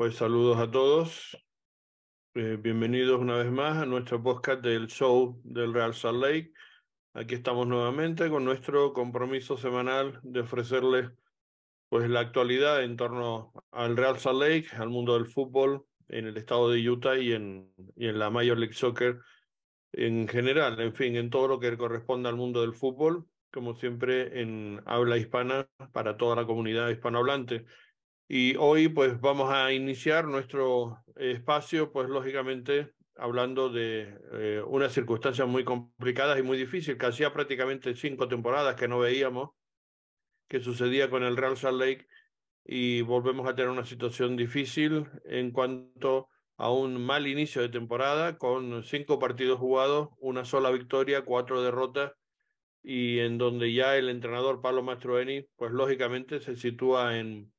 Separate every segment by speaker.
Speaker 1: Pues saludos a todos. Eh, bienvenidos una vez más a nuestro podcast del show del Real Salt Lake. Aquí estamos nuevamente con nuestro compromiso semanal de ofrecerles pues la actualidad en torno al Real Salt Lake, al mundo del fútbol en el estado de Utah y en, y en la Major League Soccer en general, en fin, en todo lo que corresponde al mundo del fútbol, como siempre en habla hispana para toda la comunidad hispanohablante. Y hoy pues vamos a iniciar nuestro espacio, pues lógicamente hablando de eh, unas circunstancias muy complicadas y muy difíciles, que hacía prácticamente cinco temporadas que no veíamos, que sucedía con el Real Salt Lake y volvemos a tener una situación difícil en cuanto a un mal inicio de temporada con cinco partidos jugados, una sola victoria, cuatro derrotas y en donde ya el entrenador Pablo Mastroeni pues lógicamente se sitúa en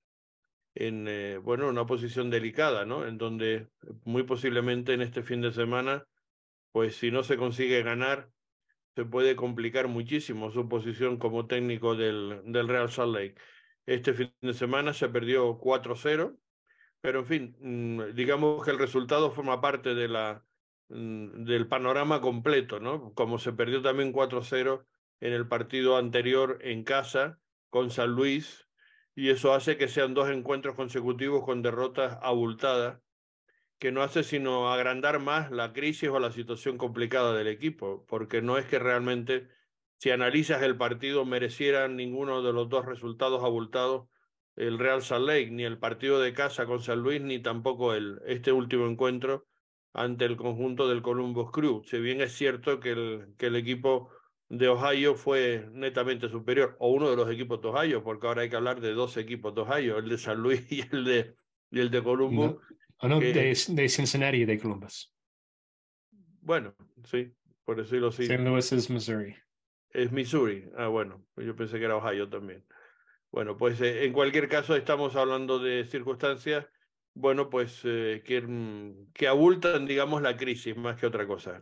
Speaker 1: en eh, bueno, una posición delicada, ¿no? En donde muy posiblemente en este fin de semana, pues si no se consigue ganar, se puede complicar muchísimo su posición como técnico del, del Real Salt Lake. Este fin de semana se perdió 4-0, pero en fin, mm, digamos que el resultado forma parte de la, mm, del panorama completo, ¿no? Como se perdió también 4-0 en el partido anterior en casa con San Luis, y eso hace que sean dos encuentros consecutivos con derrotas abultadas, que no hace sino agrandar más la crisis o la situación complicada del equipo, porque no es que realmente, si analizas el partido, merecieran ninguno de los dos resultados abultados el Real Salt Lake, ni el partido de casa con San Luis, ni tampoco el, este último encuentro ante el conjunto del Columbus Crew. Si bien es cierto que el, que el equipo de Ohio fue netamente superior, o uno de los equipos de Ohio, porque ahora hay que hablar de dos equipos de Ohio, el de San Luis y el de, y el de Columbus.
Speaker 2: No, no de, de, Cincinnati y de Columbus.
Speaker 1: Bueno, sí, por decirlo así.
Speaker 2: St. Louis es Missouri.
Speaker 1: Es Missouri. Ah, bueno, yo pensé que era Ohio también. Bueno, pues eh, en cualquier caso estamos hablando de circunstancias bueno, pues eh, que, mm, que, abultan, digamos, la crisis más que otra cosa.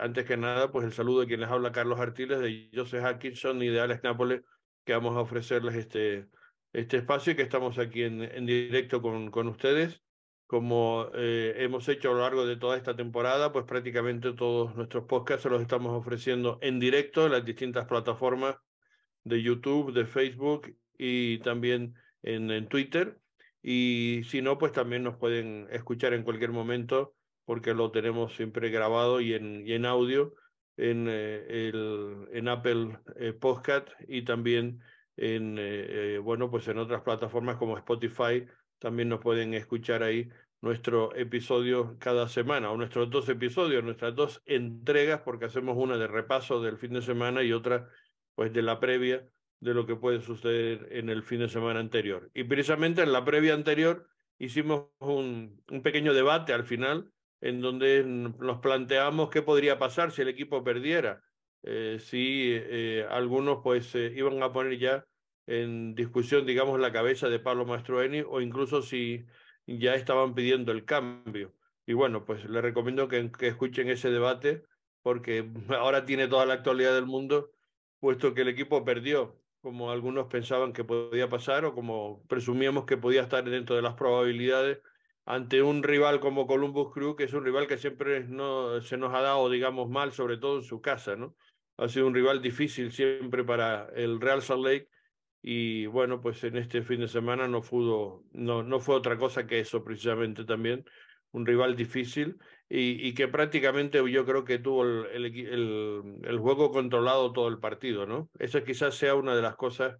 Speaker 1: antes que nada, pues el saludo de quien les habla Carlos Artiles, de Joseph Atkinson y de Alex Nápoles, que vamos a ofrecerles este, este espacio y que estamos aquí en, en directo con, con ustedes. Como eh, hemos hecho a lo largo de toda esta temporada, pues prácticamente todos nuestros podcasts se los estamos ofreciendo en directo en las distintas plataformas de YouTube, de Facebook y también en, en Twitter y si no, pues también nos pueden escuchar en cualquier momento porque lo tenemos siempre grabado y en, y en audio en, eh, el, en Apple eh, Podcast y también en, eh, bueno, pues en otras plataformas como Spotify. También nos pueden escuchar ahí nuestro episodio cada semana o nuestros dos episodios, nuestras dos entregas, porque hacemos una de repaso del fin de semana y otra pues de la previa de lo que puede suceder en el fin de semana anterior. Y precisamente en la previa anterior hicimos un, un pequeño debate al final en donde nos planteamos qué podría pasar si el equipo perdiera, eh, si eh, algunos pues eh, iban a poner ya en discusión, digamos, la cabeza de Pablo Mastroeni o incluso si ya estaban pidiendo el cambio. Y bueno, pues les recomiendo que, que escuchen ese debate porque ahora tiene toda la actualidad del mundo, puesto que el equipo perdió como algunos pensaban que podía pasar o como presumíamos que podía estar dentro de las probabilidades ante un rival como Columbus Crew, que es un rival que siempre no, se nos ha dado, digamos, mal, sobre todo en su casa, ¿no? Ha sido un rival difícil siempre para el Real Salt Lake y bueno, pues en este fin de semana no, fue, no, no fue otra cosa que eso precisamente también, un rival difícil y, que prácticamente yo creo que tuvo el, juego controlado todo el partido, ¿no? Esa quizás sea una de las cosas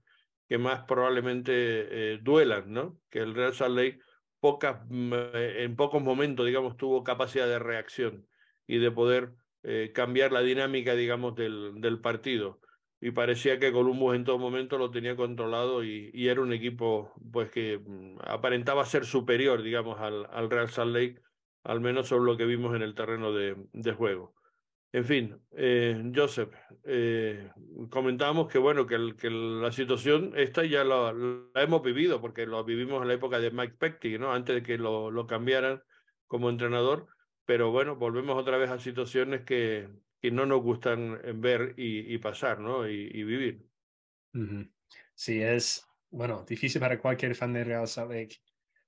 Speaker 1: que más probablemente eh, duelan, ¿no? Que el Real Salt Lake pocas, mm, eh, en pocos momentos, digamos, tuvo capacidad de reacción y de poder eh, cambiar la dinámica, digamos, del, partido. Y parecía que Columbus en todo momento lo tenía controlado y, y era un equipo pues que mm, aparentaba ser superior, digamos, al, al Real Salt Lake al menos sobre lo que vimos en el terreno de, juego. En fin, eh, Joseph, eh, comentábamos que bueno, que, la situación esta ya la, hemos vivido, porque lo vivimos en la época de Mike Pecty, ¿no? Antes de que lo, cambiaran como entrenador, pero bueno, volvemos otra vez a situaciones que, no nos gustan ver y, pasar, ¿no? Y, vivir.
Speaker 2: Sí, es, bueno, difícil para cualquier fan de Real Lake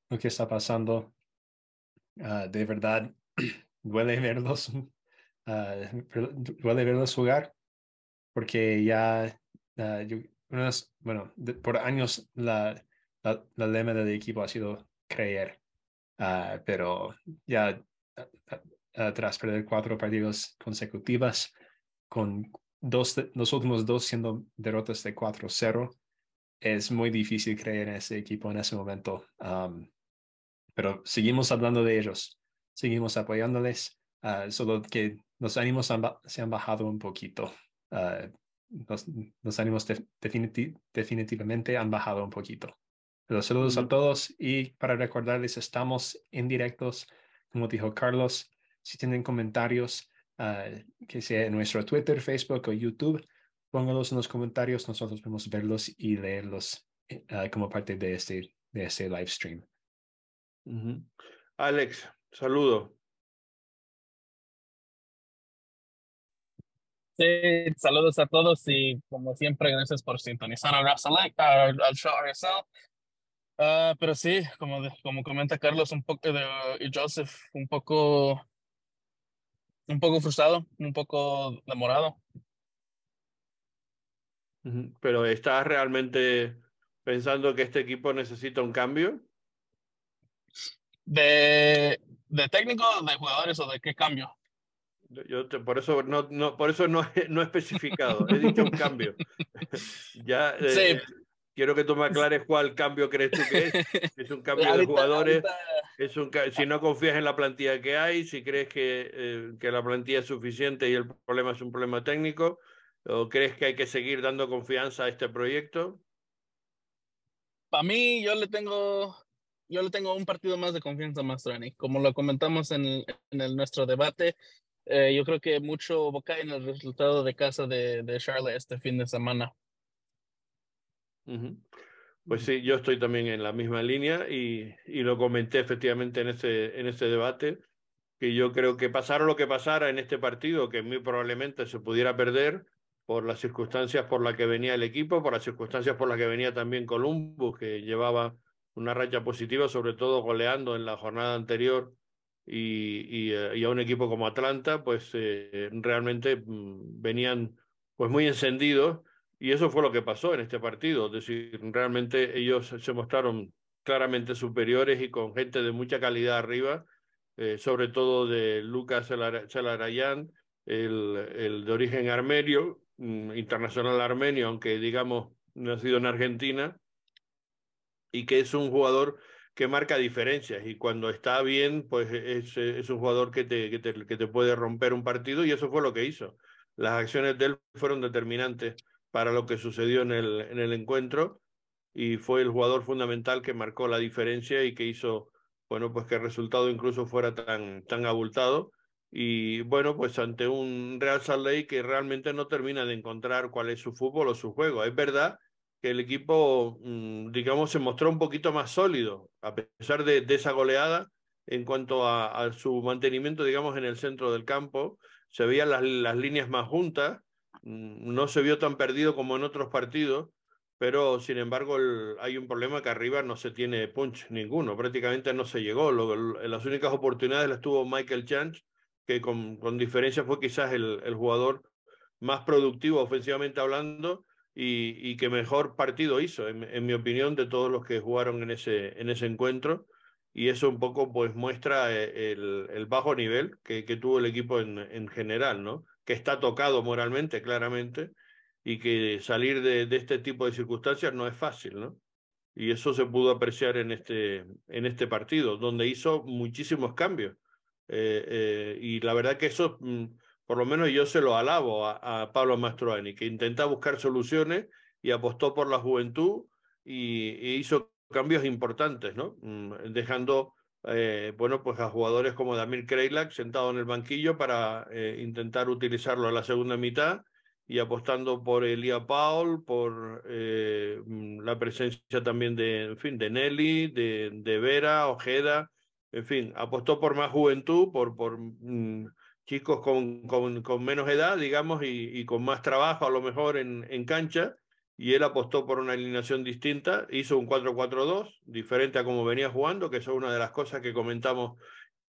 Speaker 2: lo que está pasando ah, de verdad duele verlos, ah, duele verlos jugar, porque ya, yo, bueno, por años la, la, lema del equipo ha sido creer, pero ya tras perder cuatro partidos consecutivas, con dos, los últimos dos siendo derrotas de 4-0, es muy difícil creer en ese equipo en ese momento. Pero seguimos hablando de ellos, seguimos apoyándoles, uh, solo que los ánimos se han bajado un poquito. Uh, los, ánimos definitivamente han bajado un poquito. Los saludos a todos y para recordarles, estamos en directos, como dijo Carlos. Si tienen comentarios, uh, que sea en nuestro Twitter, Facebook o YouTube, pónganlos en los comentarios. Nosotros podemos verlos y leerlos uh, como parte de este, de este live stream.
Speaker 1: Alex, saludo.
Speaker 3: Sí, saludos a todos y como siempre, gracias por sintonizar al, al, al show RSL. Uh, pero sí, como, como comenta Carlos un poco de, y Joseph, un poco un poco frustrado, un poco demorado.
Speaker 1: Pero ¿estás realmente pensando que este equipo necesita un cambio?
Speaker 3: ¿De, de técnico, de jugadores o de qué cambio?
Speaker 1: Yo por eso no, no, por eso no, no he especificado, he dicho un cambio. ya eh, quiero que tú me aclares cuál cambio crees tú que es. Es un cambio de jugadores. Es un, si no confías en la plantilla que hay, si crees que, eh, que la plantilla es suficiente y el problema es un problema técnico, o crees que hay que seguir dando confianza a este proyecto.
Speaker 3: Para mí, yo le tengo, yo le tengo un partido más de confianza a Mastrani. Como lo comentamos en, en el, nuestro debate, eh, yo creo que mucho cae en el resultado de casa de, de Charlotte este fin de semana.
Speaker 1: Pues sí, yo estoy también en la misma línea y, y lo comenté efectivamente en este, en este debate, que yo creo que pasara lo que pasara en este partido, que muy probablemente se pudiera perder por las circunstancias por las que venía el equipo, por las circunstancias por las que venía también Columbus, que llevaba una racha positiva, sobre todo goleando en la jornada anterior y, y, eh, a un equipo como Atlanta, pues eh, realmente mm, venían pues muy encendidos y eso fue lo que pasó en este partido. Es decir, realmente ellos se mostraron claramente superiores y con gente de mucha calidad arriba, eh, sobre todo de Lucas Celarayán, el, el de origen armenio, mm, internacional armenio, aunque digamos nacido en Argentina, y que es un jugador que marca diferencias y cuando está bien, pues es, es un jugador que te, que te, que te puede romper un partido y eso fue lo que hizo. Las acciones de él fueron determinantes para lo que sucedió en el, en el encuentro y fue el jugador fundamental que marcó la diferencia y que hizo, bueno, pues que el resultado incluso fuera tan, tan abultado. Y bueno, pues ante un Real Salt Lake que realmente no termina de encontrar cuál es su fútbol o su juego. Es verdad que el equipo, mm, digamos, se mostró un poquito más sólido, a pesar de, de esa goleada en cuanto a, a, su mantenimiento, digamos, en el centro del campo. Se veían las, las líneas más juntas Mm, no se vio tan perdido como en otros partidos, pero sin embargo hay un problema que arriba no se tiene punch ninguno, prácticamente no se llegó. en las únicas oportunidades las tuvo Michael Chance, que con, con diferencia fue quizás el, el, jugador más productivo ofensivamente hablando y, y que mejor partido hizo, en, mi opinión, de todos los que jugaron en ese, en ese encuentro. Y eso un poco pues muestra eh, el, bajo nivel que, tuvo el equipo en, en general, ¿no? que está tocado moralmente, claramente, y que salir de, de, este tipo de circunstancias no es fácil, ¿no? Y eso se pudo apreciar en este, en este partido, donde hizo muchísimos cambios. Eh, eh, y la verdad que eso, mm, por lo menos yo se lo alabo a, a Pablo Mastroani, que intenta buscar soluciones y apostó por la juventud y, y hizo cambios importantes, ¿no? Mm, dejando eh, bueno, pues a jugadores como Damir Kreilak sentado en el banquillo para eh, intentar utilizarlo en la segunda mitad y apostando por Elia Paul, por eh, mm, la presencia también de, en fin, de Nelly, de, de Vera, Ojeda, en fin, apostó por más juventud, por, por mm, chicos con, con, menos edad, digamos, y, y, con más trabajo a lo mejor en, en cancha, y él apostó por una alineación distinta, hizo un 4-4-2, diferente a como venía jugando, que eso es una de las cosas que comentamos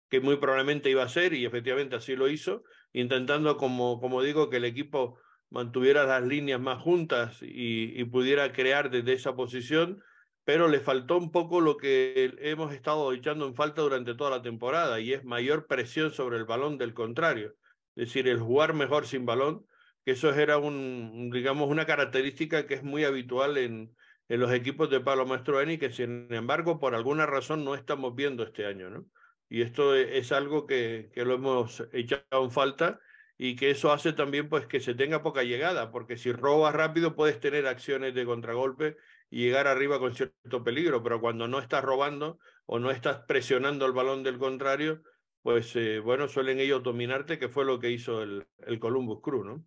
Speaker 1: que muy probablemente iba a ser y efectivamente así lo hizo, intentando, como, como digo, que el equipo mantuviera las líneas más juntas y, pudiera crear desde esa posición, pero le faltó un poco lo que hemos estado echando en falta durante toda la temporada y es mayor presión sobre el balón del contrario, es decir, el jugar mejor sin balón, que eso era un, digamos, una característica que es muy habitual en, en los equipos de Pablo Mastroeni, que sin embargo por alguna razón no estamos viendo este año, ¿no? Y esto e, es algo que, que lo hemos echado en falta y que eso hace también pues que se tenga poca llegada, porque si robas rápido puedes tener acciones de contragolpe y llegar arriba con cierto peligro, pero cuando no estás robando o no estás presionando el balón del contrario, pues eh, bueno, suelen ellos dominarte, que fue lo que hizo el, el Columbus Crew, ¿no?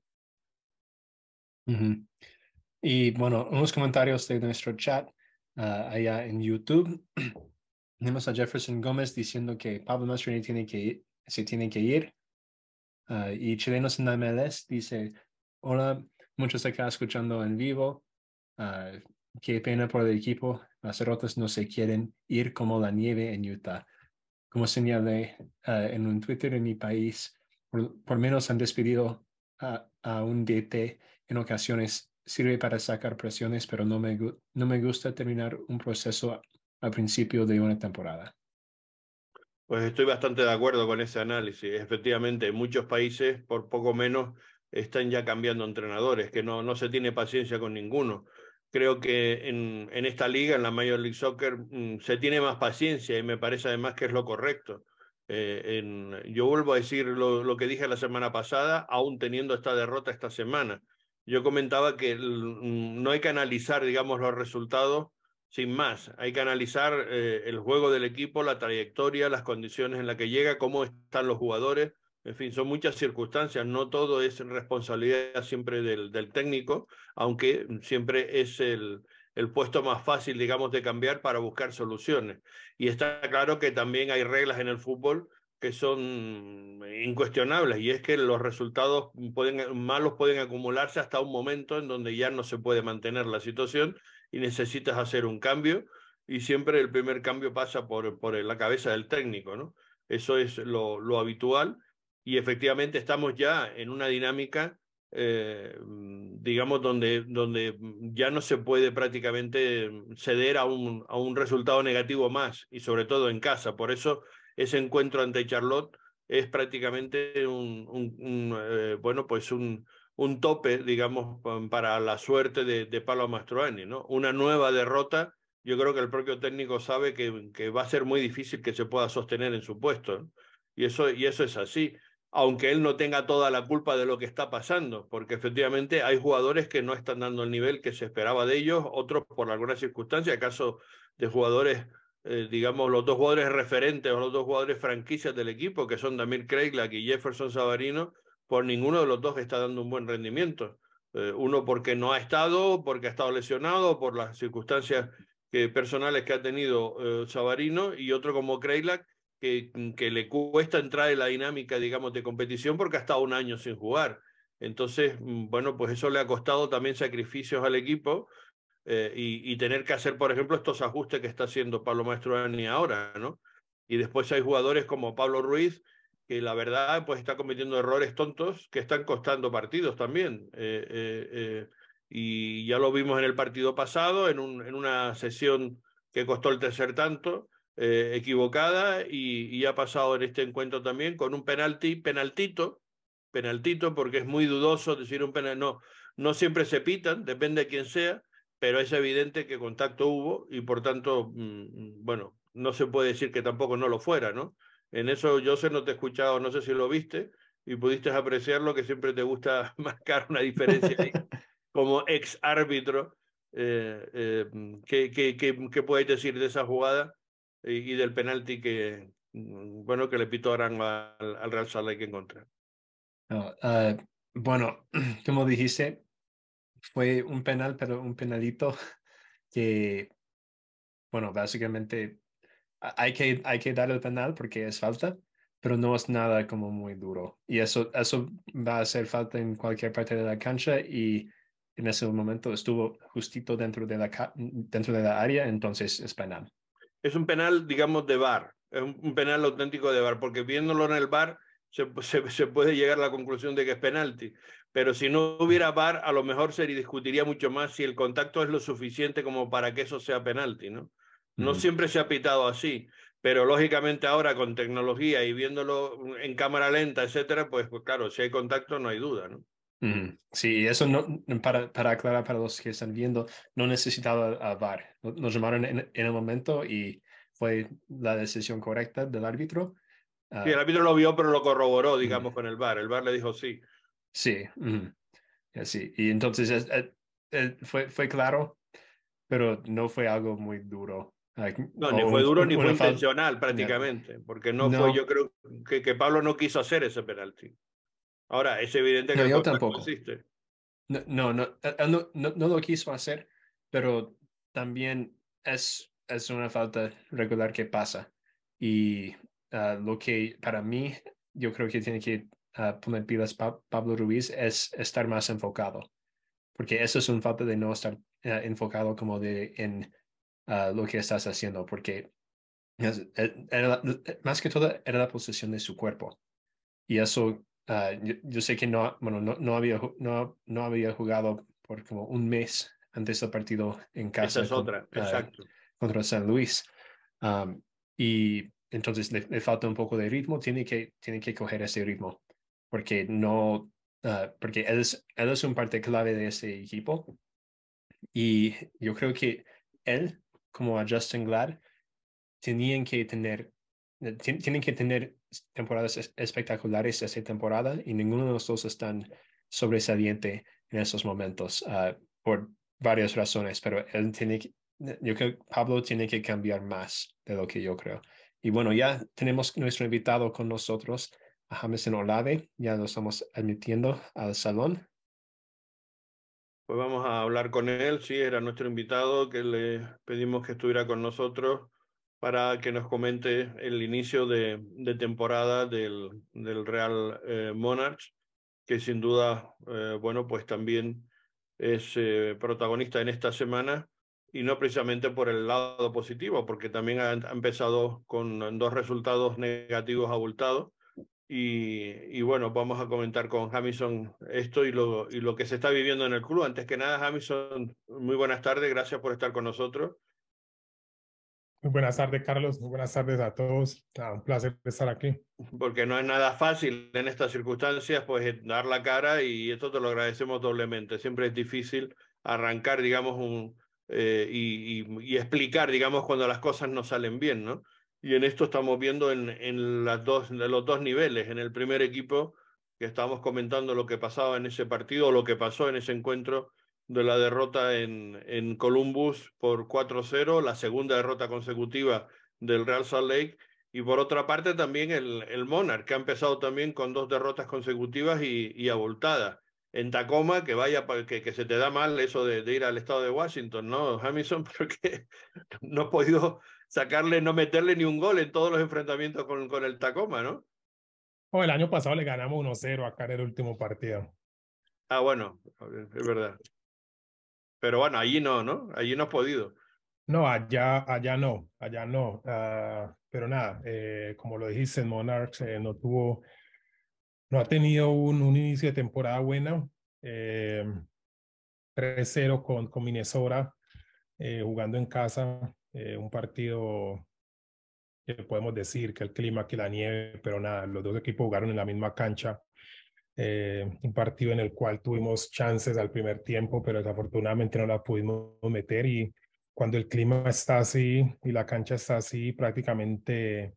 Speaker 2: Y bueno, unos comentarios de nuestro chat ah, allá en YouTube. Tenemos a Jefferson Gómez diciendo que Pablo Mastroeni tiene que, se tiene que ir. Uh, y Chilenos en la MLS dice, hola, muchos acá escuchando en vivo. Uh, qué pena por el equipo. Las derrotas no se quieren ir como la nieve en Utah. Como señalé en un Twitter en mi país, por, por menos han despedido a, a un DT en ocasiones sirve para sacar presiones, pero no me, no me gusta terminar un proceso al principio de una temporada.
Speaker 1: Pues estoy bastante de acuerdo con ese análisis. Efectivamente, en muchos países, por poco menos, están ya cambiando entrenadores, que no, no se tiene paciencia con ninguno. Creo que en, en esta liga, en la Major League Soccer, mm, se tiene más paciencia y me parece además que es lo correcto. Eh, en, yo vuelvo a decir lo, lo que dije la semana pasada, aún teniendo esta derrota esta semana yo comentaba que mm, no hay que analizar, digamos, los resultados sin más. Hay que analizar eh, el juego del equipo, la trayectoria, las condiciones en las que llega, cómo están los jugadores. En fin, son muchas circunstancias. No todo es responsabilidad siempre del, del técnico, aunque siempre es el, el puesto más fácil, digamos, de cambiar para buscar soluciones. Y está claro que también hay reglas en el fútbol que son incuestionables y es que los resultados pueden, malos pueden acumularse hasta un momento en donde ya no se puede mantener la situación y necesitas hacer un cambio y siempre el primer cambio pasa por, por la cabeza del técnico, ¿no? Eso es lo, lo habitual y efectivamente estamos ya en una dinámica, eh, digamos, donde, donde ya no se puede prácticamente ceder a un, a un resultado negativo más y sobre todo en casa. Por eso ese encuentro ante Charlotte es prácticamente un, un, eh, bueno, pues un, un tope, digamos, para la suerte de, de Pablo Mastroeni, ¿no? Una nueva derrota, yo creo que el propio técnico sabe que, que va a ser muy difícil que se pueda sostener en su puesto, y, eso, y eso es así, aunque él no tenga toda la culpa de lo que está pasando, porque efectivamente hay jugadores que no están dando el nivel que se esperaba de ellos, otros por alguna circunstancia, caso de jugadores eh, digamos, los dos jugadores referentes o los dos jugadores franquicias del equipo, que son Damir Craiglack y Jefferson Savarino, por ninguno de los dos está dando un buen rendimiento. Eh, uno porque no ha estado, porque ha estado lesionado, por las circunstancias personales que ha tenido eh, Savarino, y otro como Craiglack, que, que le cuesta entrar en la dinámica, digamos, de competición porque ha estado un año sin jugar. Entonces, mm, bueno, pues eso le ha costado también sacrificios al equipo eh, y, tener que hacer, por ejemplo, estos ajustes que está haciendo Pablo Mastroeni ahora, ¿no? Y después hay jugadores como Pablo Ruiz, que la verdad pues está cometiendo errores tontos que están costando partidos también. Eh, eh, y ya lo vimos en el partido pasado, en una sesión que costó el tercer tanto, equivocada, y, y, ha pasado en este encuentro también con un penalti, penaltito, penaltito, porque es muy dudoso decir un penal, no, no siempre se pitan, depende de quién sea, pero es evidente que contacto hubo y por tanto, mm, bueno, no se puede decir que tampoco no lo fuera, ¿no? En eso, yo sé, no te he escuchado, no sé si lo viste y pudiste apreciar lo que siempre te gusta marcar una diferencia ahí, como ex árbitro. Eh, eh, ¿qué, qué, qué, puedes decir de esa jugada y, del penalti que, mm, bueno, que le pitó Arang al, al Real Salt Lake en contra?
Speaker 2: Ah, bueno, como dijiste, fue un penal, pero un penalito que, bueno, básicamente hay que, hay que dar el penal porque es falta, pero no es nada como muy duro. Y eso, eso va a hacer falta en cualquier parte de la cancha y en ese momento estuvo justito dentro de la, dentro de la área, entonces es penal.
Speaker 1: Es un penal, digamos, de bar. es un, penal auténtico de VAR, porque viéndolo en el VAR se, se, puede llegar a la conclusión de que es penalti. Pero si no hubiera VAR, a lo mejor se discutiría mucho más si el contacto es lo suficiente como para que eso sea penalti, ¿no? No siempre se ha pitado así, pero lógicamente ahora con tecnología y viéndolo en cámara lenta, etcétera, pues, pues claro, si hay contacto no hay duda, ¿no?
Speaker 2: Sí, eso no, para, para aclarar para los que están viendo, no necesitaba VAR. Nos llamaron en, el momento y fue la decisión correcta del árbitro.
Speaker 1: sí, el ah, árbitro lo vio, pero lo corroboró, digamos, con el VAR. El VAR le dijo sí.
Speaker 2: Sí, sí. Y entonces fue, fue claro, pero no fue algo muy duro.
Speaker 1: No, ni fue duro ni fue intencional prácticamente, porque no, fue, yo creo que, que Pablo no quiso hacer ese penalti. Ahora, es evidente que
Speaker 2: no, yo tampoco. existe. No, no, no, no, no, lo quiso hacer, pero también es, es una falta regular que pasa. Y ah, lo que para mí, yo creo que tiene que uh, poner pilas Pablo Ruiz es estar más enfocado, porque eso es una falta de no estar ah, enfocado como de en lo que estás haciendo, porque más que todo era la posición de su cuerpo. Y eso Ah, yo, sé que no, bueno, no, no, había, no, no había jugado por como un mes antes del partido en casa.
Speaker 1: Esa es otra, ah, exacto.
Speaker 2: contra San Luis. y entonces le, falta un poco de ritmo, tiene que, tiene que coger ese ritmo, porque no, ah, porque él es, él es un parte clave de ese equipo. Y yo creo que él, como a Justin Glad, tenían que tener, tienen que tener temporadas espectaculares esta temporada y ninguno de los dos están sobresaliente en esos momentos uh, por varias razones, pero él tiene que, yo creo que Pablo tiene que cambiar más de lo que yo creo. Y bueno, ya tenemos nuestro invitado con nosotros, a Jameson Olave, ya lo estamos admitiendo al salón.
Speaker 1: Pues vamos a hablar con él, sí, era nuestro invitado, que le pedimos que estuviera con nosotros para que nos comente el inicio de, temporada del, del Real eh, Monarchs, que sin duda, eh, bueno, pues también es eh, protagonista en esta semana y no precisamente por el lado positivo, porque también ha, empezado con dos resultados negativos abultados. Y, y, bueno, vamos a comentar con Jamison esto y lo, y lo que se está viviendo en el club. Antes que nada, Jamison, muy buenas tardes, gracias por estar con nosotros.
Speaker 4: Muy buenas tardes, Carlos. Muy buenas tardes a todos. un placer estar aquí.
Speaker 1: Porque no es nada fácil en estas circunstancias, pues dar la cara y esto te lo agradecemos doblemente. Siempre es difícil arrancar, digamos, un, eh, y, explicar, digamos, cuando las cosas no salen bien, ¿no? Y en esto estamos viendo en, en, las dos, en los dos niveles. En el primer equipo, que estábamos comentando lo que pasaba en ese partido, o lo que pasó en ese encuentro de la derrota en, en Columbus por 4-0, la segunda derrota consecutiva del Real Salt Lake. Y por otra parte también el, el Monarch, que ha empezado también con dos derrotas consecutivas y, y abultadas. En Tacoma, que vaya, que, que se te da mal eso de, ir al estado de Washington, ¿no, Hamilton? Porque no ha podido sacarle, no meterle ni un gol en todos los enfrentamientos con, con el Tacoma, ¿no?
Speaker 4: Oh, el año pasado le ganamos 1-0 acá en el último partido.
Speaker 1: Ah, bueno, es verdad. Pero bueno, allí no, ¿no? Allí no has podido.
Speaker 4: No, allá, allá no, allá no. Uh, pero nada, eh, como lo dijiste, Monarchs eh, no tuvo, no ha tenido un, un inicio de temporada bueno. Eh, 3-0 con, con Minnesota, eh, jugando en casa, un partido que podemos decir que el clima, que la nieve, pero nada, los dos equipos jugaron en la misma cancha. Eh, un partido en el cual tuvimos chances al primer tiempo, pero desafortunadamente no la pudimos meter y cuando el clima está así y la cancha está así, prácticamente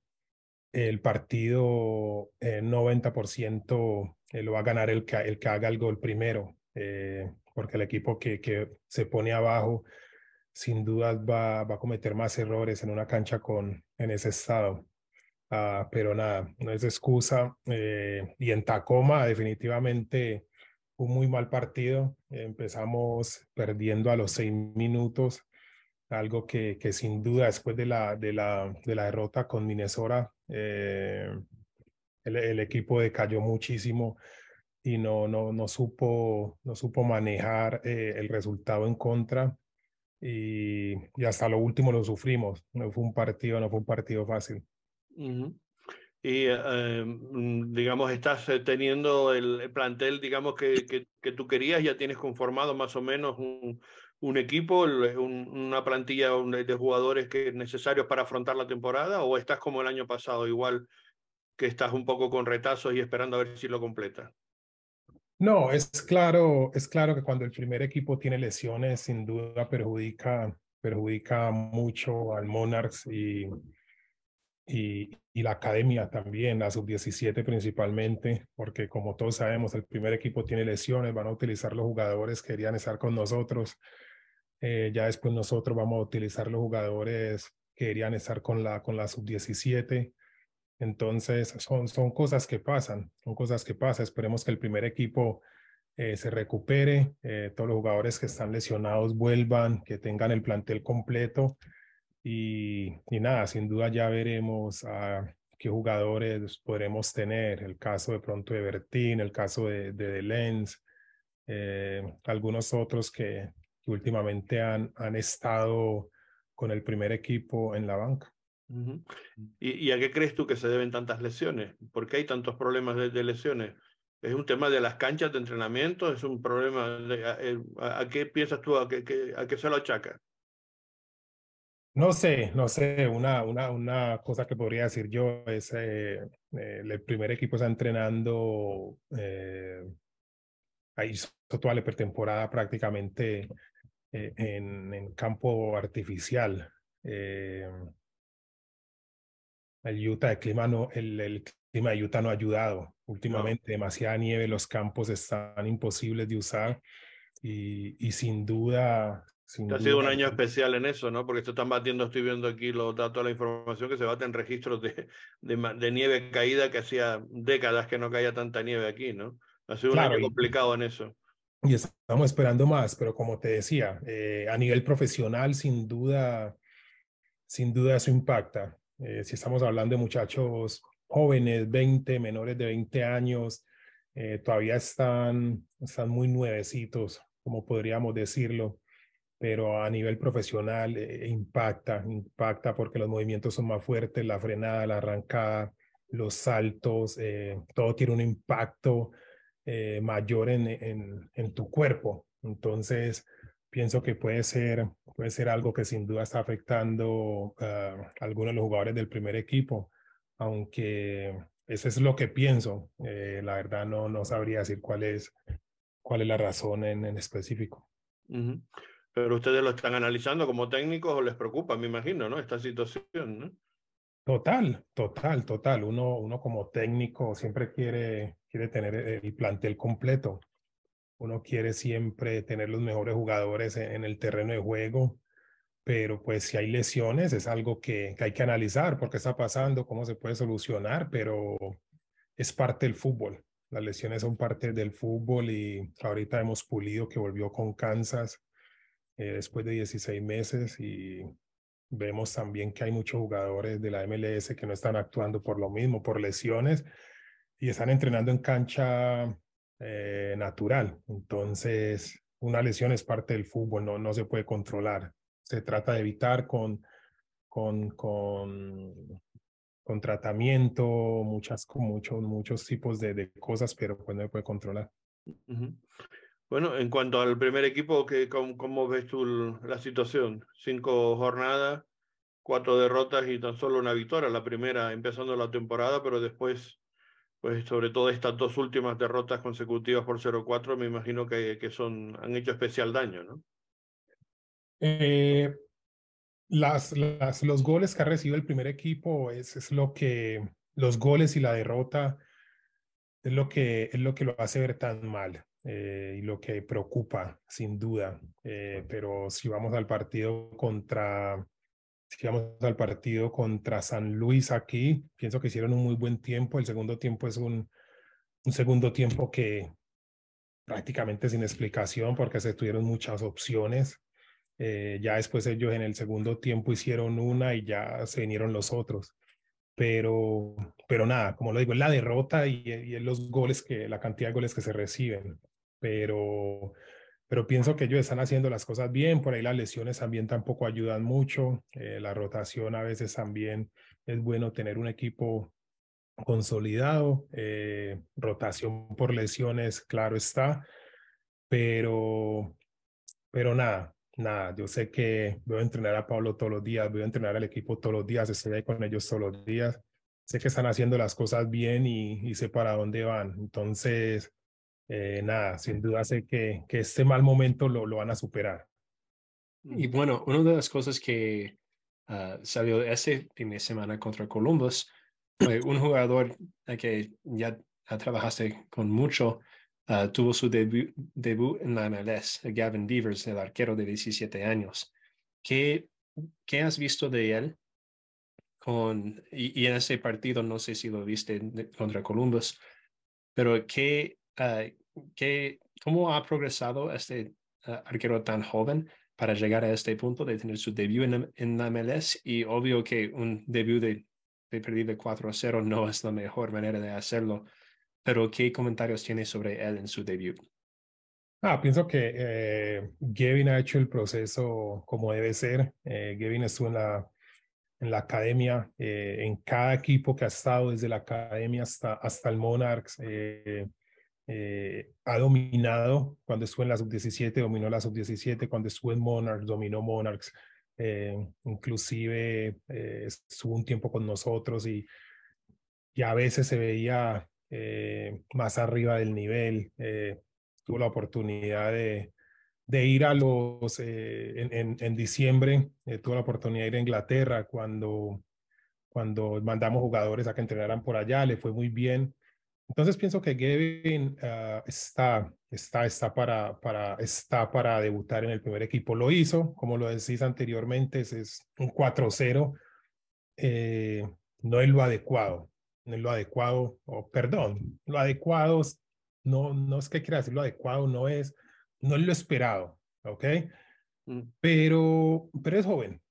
Speaker 4: el partido eh, 90% eh, lo va a ganar el que, el que haga el gol primero, eh, porque el equipo que, que se pone abajo sin duda va, va a cometer más errores en una cancha con, en ese estado. Ah, pero nada, no es excusa. Eh, y en Tacoma definitivamente un muy mal partido. empezamos perdiendo a los seis minutos, algo que, que sin duda después de la, de la, de la derrota con Minnesota, eh, el, el, equipo decayó muchísimo y no, no, no, supo, no supo manejar eh, el resultado en contra. Y, y hasta lo último lo sufrimos. No fue un partido, no fue un partido fácil.
Speaker 1: Y, eh, mm, digamos, estás eh, teniendo el plantel, digamos, que, que, que, tú querías, ya tienes conformado más o menos un, un equipo, una plantilla de jugadores que necesarios para afrontar la temporada, o estás como el año pasado, igual que estás un poco con retazos y esperando a ver si lo completa?
Speaker 4: No, es claro, es claro que cuando el primer equipo tiene lesiones, sin duda perjudica, perjudica mucho al Monarchs y, y, la academia también, la sub-17 principalmente, porque como todos sabemos, el primer equipo tiene lesiones, van a utilizar los jugadores que querían estar con nosotros. Eh, ya después nosotros vamos a utilizar los jugadores que querían estar con la, con la sub-17. Entonces, son, son cosas que pasan, son cosas que pasan. Esperemos que el primer equipo eh, se recupere, eh, todos los jugadores que están lesionados vuelvan, que tengan el plantel completo. Y, nada, sin duda ya veremos a qué jugadores podremos tener. El caso de pronto de Bertín, el caso de, de, Lenz, eh, algunos otros que, últimamente han, han estado con el primer equipo en la banca.
Speaker 1: ¿Y, a qué crees tú que se deben tantas lesiones? ¿Por qué hay tantos problemas de, lesiones? ¿Es un tema de las canchas de entrenamiento? ¿Es un problema? De, a, qué piensas tú? ¿A qué, a qué se lo achaca?
Speaker 4: No sé, no sé. Una, una, una cosa que podría decir yo es eh, eh, el primer equipo está entrenando, eh, ahí toda la pretemporada prácticamente en, en, campo artificial. Eh, el Utah, el clima, no, el, el, clima de Utah no ha ayudado. Últimamente, demasiada nieve, los campos están imposibles de usar y, y sin duda... Sin
Speaker 1: ha sido un año especial en eso, ¿no? Porque se están batiendo, estoy viendo aquí los datos, la información que se bate en registros de, de, de, nieve caída que hacía décadas que no caía tanta nieve aquí, ¿no? Ha sido un año complicado en eso.
Speaker 4: Y estamos esperando más, pero como te decía, eh, a nivel profesional, sin duda, sin duda eso impacta. Eh, si estamos hablando de muchachos jóvenes, 20, menores de 20 años, eh, todavía están, están muy nuevecitos, como podríamos decirlo, pero a nivel profesional eh, impacta, impacta porque los movimientos son más fuertes, la frenada, la arrancada, los saltos, todo tiene un impacto mayor en, en, en tu cuerpo. Entonces, pienso que puede ser, puede ser algo que sin duda está afectando a algunos de los jugadores del primer equipo, aunque eso es lo que pienso. Eh, la verdad no, no sabría decir cuál es, cuál es la razón en, en específico.
Speaker 1: Pero ustedes lo están analizando como técnicos o les preocupa, me imagino, ¿no? Esta situación, ¿no?
Speaker 4: Total, total, total. Uno, uno como técnico siempre quiere, quiere tener el plantel completo. Uno quiere siempre tener los mejores jugadores en, el terreno de juego, pero pues si hay lesiones es algo que, hay que analizar, por qué está pasando, cómo se puede solucionar, pero es parte del fútbol. Las lesiones son parte del fútbol y ahorita hemos pulido que volvió con Kansas eh, después de 16 meses y vemos también que hay muchos jugadores de la MLS que no están actuando por lo mismo, por lesiones y están entrenando en cancha eh, natural. Entonces, una lesión es parte del fútbol, no, no se puede controlar. Se trata de evitar con, con, con, con tratamiento, muchas, con muchos, muchos tipos de, de, cosas, pero pues no se puede controlar.
Speaker 1: Bueno, en cuanto al primer equipo, ¿qué, cómo, ves tú la situación? Cinco jornadas, cuatro derrotas y tan solo una victoria. La primera empezando la temporada, pero después pues sobre todo estas dos últimas derrotas consecutivas por 0-4, me imagino que, que, son, han hecho especial daño, ¿no?
Speaker 4: Eh, las, las, los goles que ha recibido el primer equipo es, es lo que, los goles y la derrota es lo que, es lo, que lo hace ver tan mal eh, y lo que preocupa, sin duda. Eh, pero si vamos al partido contra si vamos al partido contra San Luis aquí, pienso que hicieron un muy buen tiempo. El segundo tiempo es un, un segundo tiempo que prácticamente sin explicación porque se tuvieron muchas opciones. Eh, ya después ellos en el segundo tiempo hicieron una y ya se vinieron los otros. Pero, pero nada, como lo digo, es la derrota y, y los goles que, la cantidad de goles que se reciben. Pero pero pienso que ellos están haciendo las cosas bien, por ahí las lesiones también tampoco ayudan mucho, eh, la rotación a veces también es bueno tener un equipo consolidado, eh, rotación por lesiones, claro está, pero, pero nada, nada, yo sé que voy a entrenar a Pablo todos los días, voy a entrenar al equipo todos los días, estoy ahí con ellos todos los días, sé que están haciendo las cosas bien y, y sé para dónde van, entonces eh, nada, sin duda sé que, que este mal momento lo, lo van a superar.
Speaker 2: Y bueno, una de las cosas que uh, salió ese fin de semana contra Columbus, fue un jugador que ya trabajaste con mucho, uh, tuvo su debut, debut en la MLS, Gavin Devers, el arquero de 17 años. ¿Qué, qué has visto de él? Con, y, y, en ese partido, no sé si lo viste contra Columbus, pero ¿qué, ¿qué, ¿cómo ha progresado este uh, arquero tan joven para llegar a este punto de tener su debut en, en la MLS? Y obvio que un debut de, de perder de 4 a 0 no es la mejor manera de hacerlo, pero ¿qué comentarios tiene sobre él en su debut?
Speaker 4: Ah, pienso que eh, Gavin ha hecho el proceso como debe ser. Eh, Gavin estuvo en la, en la academia, eh, en cada equipo que ha estado, desde la academia hasta, hasta el Monarchs. Eh, ha dominado, cuando estuvo en la sub-17, dominó la sub-17, cuando estuvo en Monarchs, dominó Monarchs, eh, inclusive eh, estuvo un tiempo con nosotros y, y a veces se veía eh, más arriba del nivel. Eh, tuvo la oportunidad de, de ir a los, eh, en, en, en, diciembre, tuvo la oportunidad de ir a Inglaterra cuando, cuando mandamos jugadores a que entrenaran por allá, le fue muy bien. Entonces pienso que Gavin uh, está, está, está, para, para, está para debutar en el primer equipo. Lo hizo, como lo decís anteriormente, es, es un 4-0. Eh, no es lo adecuado, no es lo adecuado, o oh, perdón, lo adecuado, no, no es que quiera decir lo adecuado, no es, no es lo esperado, ¿ok? Mm. Pero, pero es joven,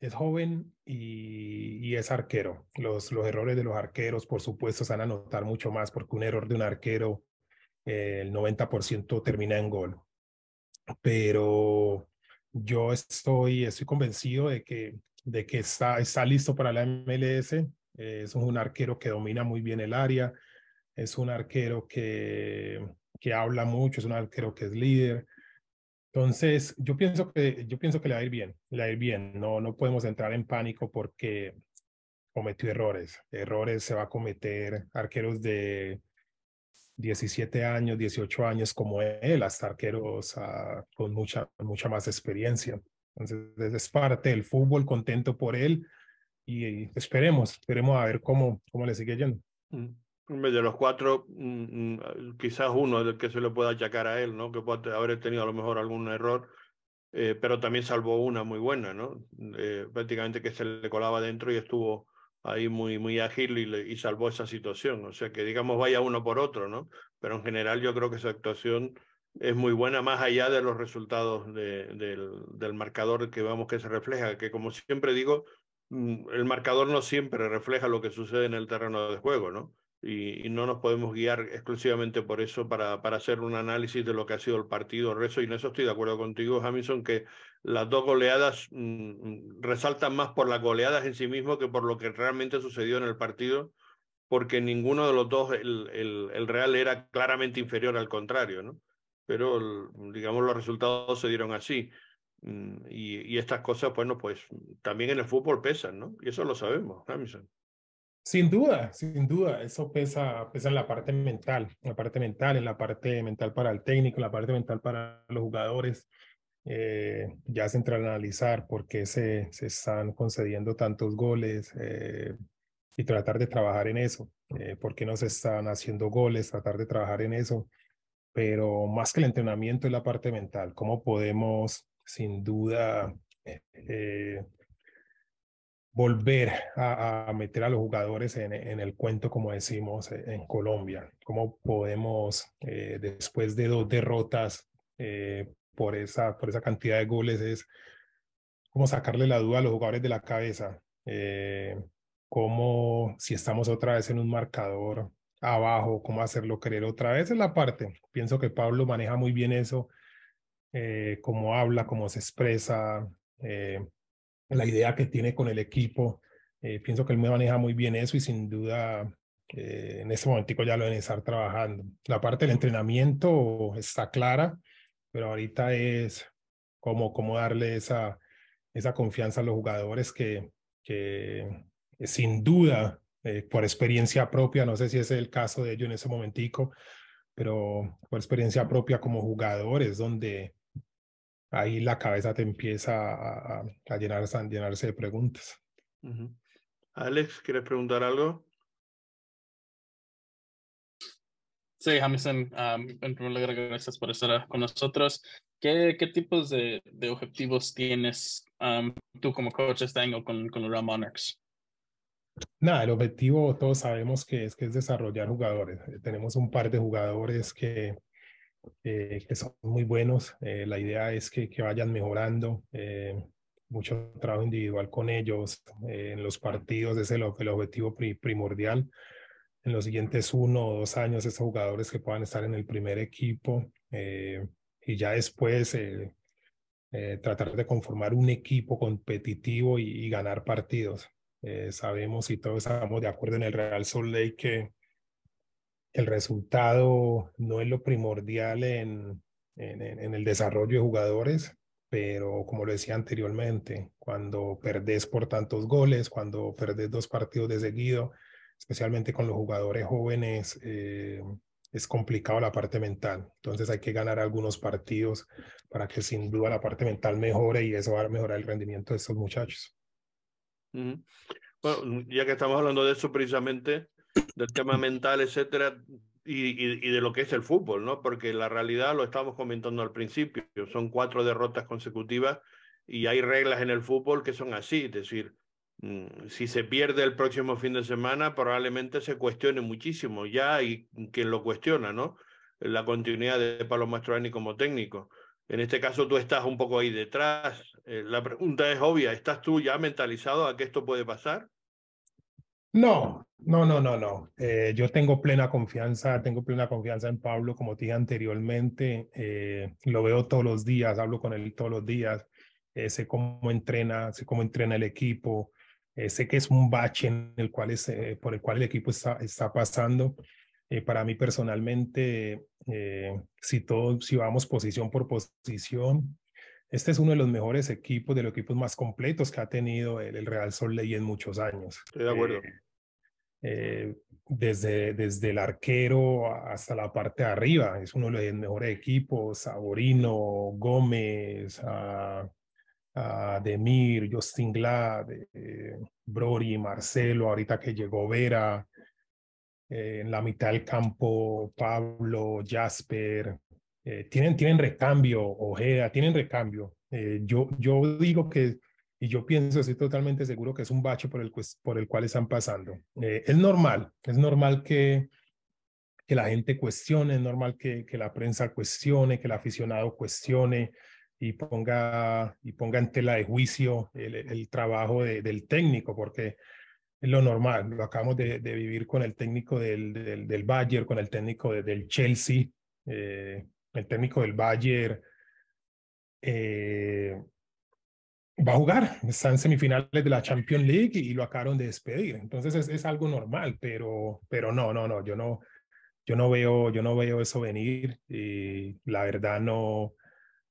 Speaker 4: es joven y, es arquero. Los, los errores de los arqueros, por supuesto, se van a notar mucho más porque un error de un arquero, eh, el 90% termina en gol. Pero yo estoy, estoy convencido de que, de que está, está listo para la MLS. Es un arquero que domina muy bien el área. Es un arquero que, que habla mucho, es un arquero que es líder. Entonces, yo pienso que, yo pienso que le va a ir bien, le va a ir bien. No, no podemos entrar en pánico porque cometió errores. Errores se va a cometer arqueros de 17 años, 18 años como él, hasta arqueros uh, con mucha, mucha más experiencia. Entonces, es parte del fútbol, contento por él y, y esperemos, esperemos a ver cómo, cómo le sigue yendo.
Speaker 1: Mm. De los cuatro, mm, mm, quizás uno del que se le pueda achacar a él, ¿no? Que puede haber tenido a lo mejor algún error, eh, pero también salvó una muy buena, ¿no? Eh, prácticamente que se le colaba dentro y estuvo ahí muy, muy ágil y, le, y, salvó esa situación. O sea, que digamos vaya uno por otro, ¿no? Pero en general yo creo que esa actuación es muy buena, más allá de los resultados de, del, del marcador que vemos que se refleja, que como siempre digo, mm, el marcador no siempre refleja lo que sucede en el terreno de juego, ¿no? Y, y, no nos podemos guiar exclusivamente por eso para, para hacer un análisis de lo que ha sido el partido rezo y en eso estoy de acuerdo contigo Hamilton que las dos goleadas mmm, resaltan más por las goleadas en sí mismo que por lo que realmente sucedió en el partido porque ninguno de los dos el, el, el Real era claramente inferior al contrario no pero el, digamos los resultados se dieron así mm, y, y, estas cosas bueno pues también en el fútbol pesan no y eso lo sabemos Hamilton
Speaker 4: sin duda, sin duda, eso pesa, pesa en la parte mental, en la parte mental, en la parte mental para el técnico, en la parte mental para los jugadores. Eh, ya se entra a analizar por qué se, se están concediendo tantos goles eh, y tratar de trabajar en eso, eh, por qué no se están haciendo goles, tratar de trabajar en eso. Pero más que el entrenamiento es la parte mental, cómo podemos, sin duda, eh, volver a, meter a los jugadores en, el cuento, como decimos eh, en Colombia. ¿Cómo podemos, eh, después de dos derrotas eh, por, esa, por esa cantidad de goles, es cómo sacarle la duda a los jugadores de la cabeza? Eh, cómo, si estamos otra vez en un marcador abajo, cómo hacerlo creer otra vez en la parte. Pienso que Pablo maneja muy bien eso eh, cómo habla, cómo se expresa, la idea que tiene con el equipo. Eh, pienso que él me maneja muy bien eso y sin duda en este momentico ya lo deben estar trabajando. La parte del entrenamiento está clara, pero ahorita es cómo, cómo darle esa, esa confianza a los jugadores que, que sin duda, por experiencia propia, no sé si es el caso de ellos en ese momentico, pero por experiencia propia como jugador es donde ahí la cabeza te empieza a, a, llenarse, a llenarse, de preguntas.
Speaker 1: Alex, ¿quieres preguntar algo?
Speaker 3: Sí, Hamilton, en primer lugar, gracias por estar con nosotros. ¿Qué, qué tipos de, de objetivos tienes tú como coach este año con, con los Real Monarchs?
Speaker 4: Nada, el objetivo todos sabemos que es, que es desarrollar jugadores. Eh, tenemos un par de jugadores que, eh, que son muy buenos. Eh, la idea es que, que vayan mejorando. mucho trabajo individual con ellos. en los partidos es el, el objetivo primordial. En los siguientes uno o dos años, esos jugadores que puedan estar en el primer equipo y ya después tratar de conformar un equipo competitivo y ganar partidos. Eh, sabemos y todos estamos de acuerdo en el Real Salt Lake que el resultado no es lo primordial en, el desarrollo de jugadores, pero como lo decía anteriormente, cuando perdés por tantos goles, cuando perdés dos partidos de seguido, especialmente con los jugadores jóvenes, eh, es complicado la parte mental. Entonces hay que ganar algunos partidos para que sin duda la parte mental mejore y eso va a mejorar el rendimiento de estos muchachos.
Speaker 1: Bueno, ya que estamos hablando de eso precisamente, del tema mental, etcétera, y, y, de lo que es el fútbol, ¿no? Porque la realidad, lo estábamos comentando al principio, son cuatro derrotas consecutivas y hay reglas en el fútbol que son así, es decir, mm, si se pierde el próximo fin de semana, probablemente se cuestione muchísimo, ya hay quien lo cuestiona, ¿no? La continuidad de Pablo Mastroeni como técnico. En este caso tú estás un poco ahí detrás. Eh, la pregunta es obvia, ¿estás tú ya mentalizado a que esto puede pasar?
Speaker 4: No, no, no, no, no. Eh, yo tengo plena confianza, tengo plena confianza en Pablo, como te dije anteriormente. Eh, lo veo todos los días, hablo con él todos los días. sé cómo entrena, sé cómo entrena el equipo. sé que es un bache es, por el cual el equipo está, pasando. Eh, para mí personalmente, eh, si, todo, si vamos posición por posición, este es uno de los mejores equipos, de los equipos más completos que ha tenido el, Real Sol Ley en muchos años.
Speaker 1: Estoy de acuerdo.
Speaker 4: Eh, desde, desde el arquero hasta la parte de arriba, es uno de los mejores equipos. Saborino, Gómez, a, Demir, Justin Glad, Brody, Marcelo, ahorita que llegó Vera, eh, en la mitad del campo, Pablo, Jasper, eh, tienen, tienen recambio, Ojeda, tienen recambio. Eh, yo, yo digo que, y yo pienso, estoy totalmente seguro que es un bache por el, por el cual están pasando. es normal, es normal que, que la gente cuestione, es normal que, que la prensa cuestione, que el aficionado cuestione y ponga, y ponga en tela de juicio el, el trabajo del técnico, porque es lo normal, lo acabamos de, vivir con el técnico del, del, del, Bayern, con el técnico del Chelsea, eh, el técnico del Bayern eh, va a jugar, está en semifinales de la Champions League y, lo acabaron de despedir, entonces es, es, algo normal, pero, pero no, no, no, yo no, yo no veo, yo no veo eso venir y la verdad no,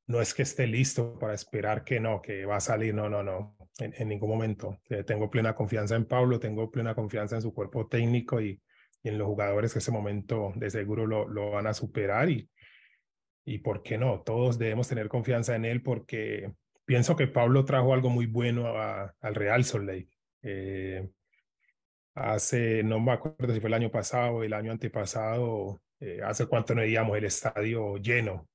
Speaker 4: no es que esté listo para esperar que no, que va a salir, no, no, no, en, ningún momento. Eh, tengo plena confianza en Pablo, tengo plena confianza en su cuerpo técnico y, en los jugadores que ese momento de seguro lo, lo, van a superar y, y por qué no, todos debemos tener confianza en él porque pienso que Pablo trajo algo muy bueno al Real Salt eh, hace, no me acuerdo si fue el año pasado o el año antepasado, eh, hace cuánto no veíamos el estadio lleno.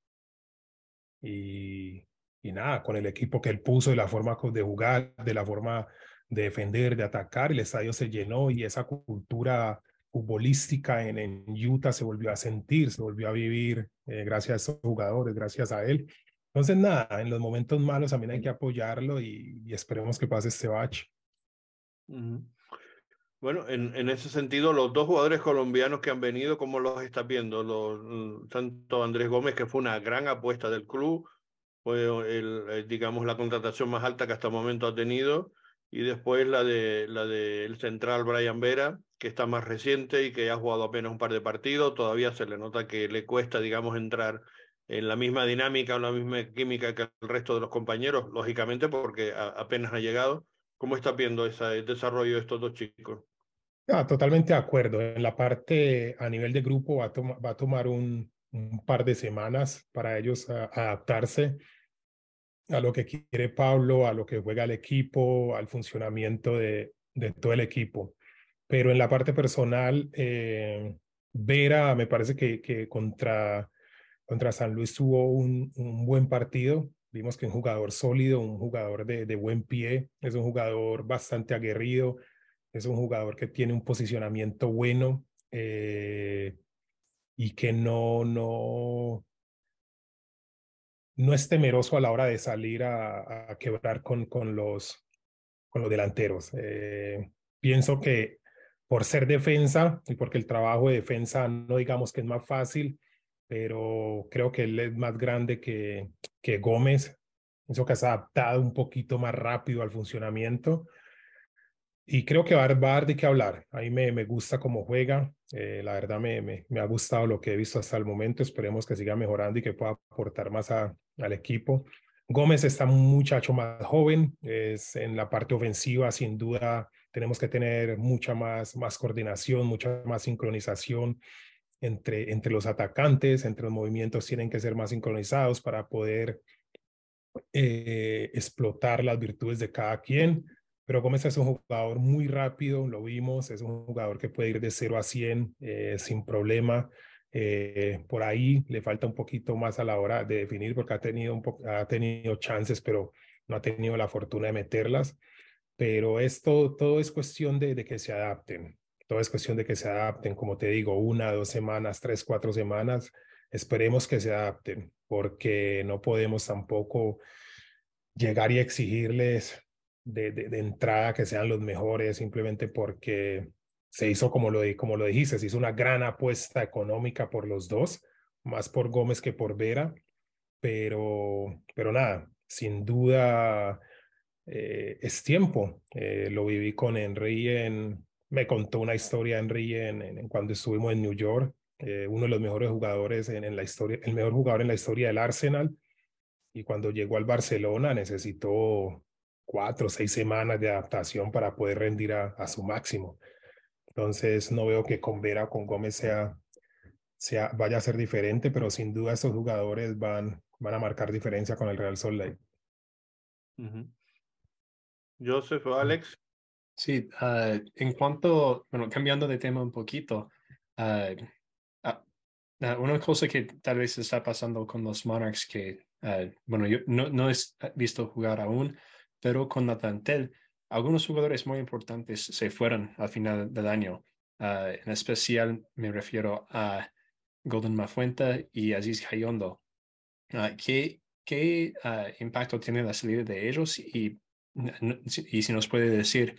Speaker 4: Y, y nada, con el equipo que él puso y la forma de jugar, de la forma de defender, de atacar, el estadio se llenó y esa cultura futbolística en, en Utah se volvió a sentir, se volvió a vivir eh, gracias a esos jugadores, gracias a él. Entonces, nada, en los momentos malos también hay que apoyarlo y, esperemos que pase este bache.
Speaker 1: Bueno, en, en, ese sentido, los dos jugadores colombianos que han venido, ¿cómo los estás viendo? Los, tanto Andrés Gómez, que fue una gran apuesta del club, fue el, digamos la contratación más alta que hasta el momento ha tenido, y después la de la del central Brian Vera, que está más reciente y que ha jugado apenas un par de partidos, todavía se le nota que le cuesta, digamos, entrar en la misma dinámica o la misma química que el resto de los compañeros, lógicamente porque apenas ha llegado. ¿Cómo está viendo ese desarrollo de estos dos chicos?
Speaker 4: Ah, totalmente de acuerdo. En la parte a nivel de grupo va a, va a tomar un, par de semanas para ellos adaptarse a lo que quiere Pablo, a lo que juega el equipo, al funcionamiento de todo el equipo. Pero en la parte personal, eh, Vera me parece que, que contra contra San Luis tuvo un, un buen partido. Vimos que un jugador sólido, un jugador de, de, buen pie, es un jugador bastante aguerrido, es un jugador que tiene un posicionamiento bueno eh, y que no, no, no es temeroso a la hora de salir a, a quebrar con, con, los, con los delanteros. Eh, pienso que por ser defensa y porque el trabajo de defensa no digamos que es más fácil, pero creo que él es más grande que, que Gómez. Eso que se ha adaptado un poquito más rápido al funcionamiento. Y creo que va a, dar de qué hablar. A mí me, me gusta cómo juega. Eh, la verdad me, me, me, ha gustado lo que he visto hasta el momento. Esperemos que siga mejorando y que pueda aportar más a, al equipo. Gómez está un muchacho más joven. Es en la parte ofensiva, sin duda, tenemos que tener mucha más, más coordinación, mucha más sincronización entre, entre los atacantes, entre los movimientos tienen que ser más sincronizados para poder eh, explotar las virtudes de cada quien. Pero Gómez es un jugador muy rápido, lo vimos, es un jugador que puede ir de 0 a 100 eh, sin problema. Eh, por ahí le falta un poquito más a la hora de definir porque ha tenido, un ha tenido chances, pero no ha tenido la fortuna de meterlas. Pero esto todo es cuestión de, de que se adapten. Todo es cuestión de que se adapten, como te digo, una, dos semanas, tres, cuatro semanas. Esperemos que se adapten, porque no podemos tampoco llegar y exigirles de, de, entrada que sean los mejores simplemente porque se hizo como lo, como lo dijiste, se hizo una gran apuesta económica por los dos, más por Gómez que por Vera, pero, pero nada, sin duda eh, es tiempo. Eh, lo viví con Henry en, me contó una historia Henry en, en, cuando estuvimos en New York, eh, uno de los mejores jugadores en, en, la historia, el mejor jugador en la historia del Arsenal. Y cuando llegó al Barcelona necesitó cuatro o seis semanas de adaptación para poder rendir a, a, su máximo. Entonces no veo que con Vera o con Gómez sea, sea, vaya a ser diferente, pero sin duda esos jugadores van, van a marcar diferencia con el Real Salt Lake.
Speaker 1: Uh -huh. Joseph o Alex.
Speaker 2: Sí, uh, en cuanto, bueno, cambiando de tema un poquito, uh, uh, una cosa que tal vez está pasando con los Monarchs que, bueno, yo no, no he visto jugar aún, pero con la plantel, algunos jugadores muy importantes se fueron al final del año. en especial me refiero a Golden Mafuenta y Aziz Hayondo. ¿Qué, qué impacto tiene la salida de ellos? Y, y si nos puede decir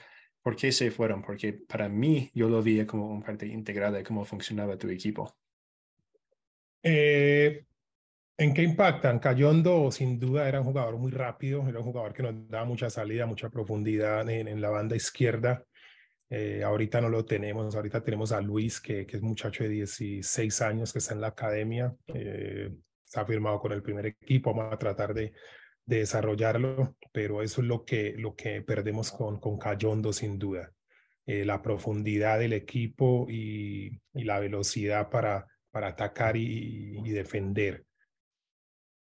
Speaker 2: ¿Por qué se fueron? Porque para mí yo lo vi como una parte integrada de cómo funcionaba tu equipo.
Speaker 4: Eh, ¿En qué impactan? Cayondo sin duda era un jugador muy rápido, era un jugador que nos daba mucha salida, mucha profundidad en, en la banda izquierda. Eh, ahorita no lo tenemos, ahorita tenemos a Luis, que, que, es muchacho de 16 años que está en la academia, eh, está firmado con el primer equipo, vamos a tratar de, de desarrollarlo, pero eso es lo que, lo que perdemos con, con Cayondo sin duda. Eh, la profundidad del equipo y, y, la velocidad para, para atacar y, y defender.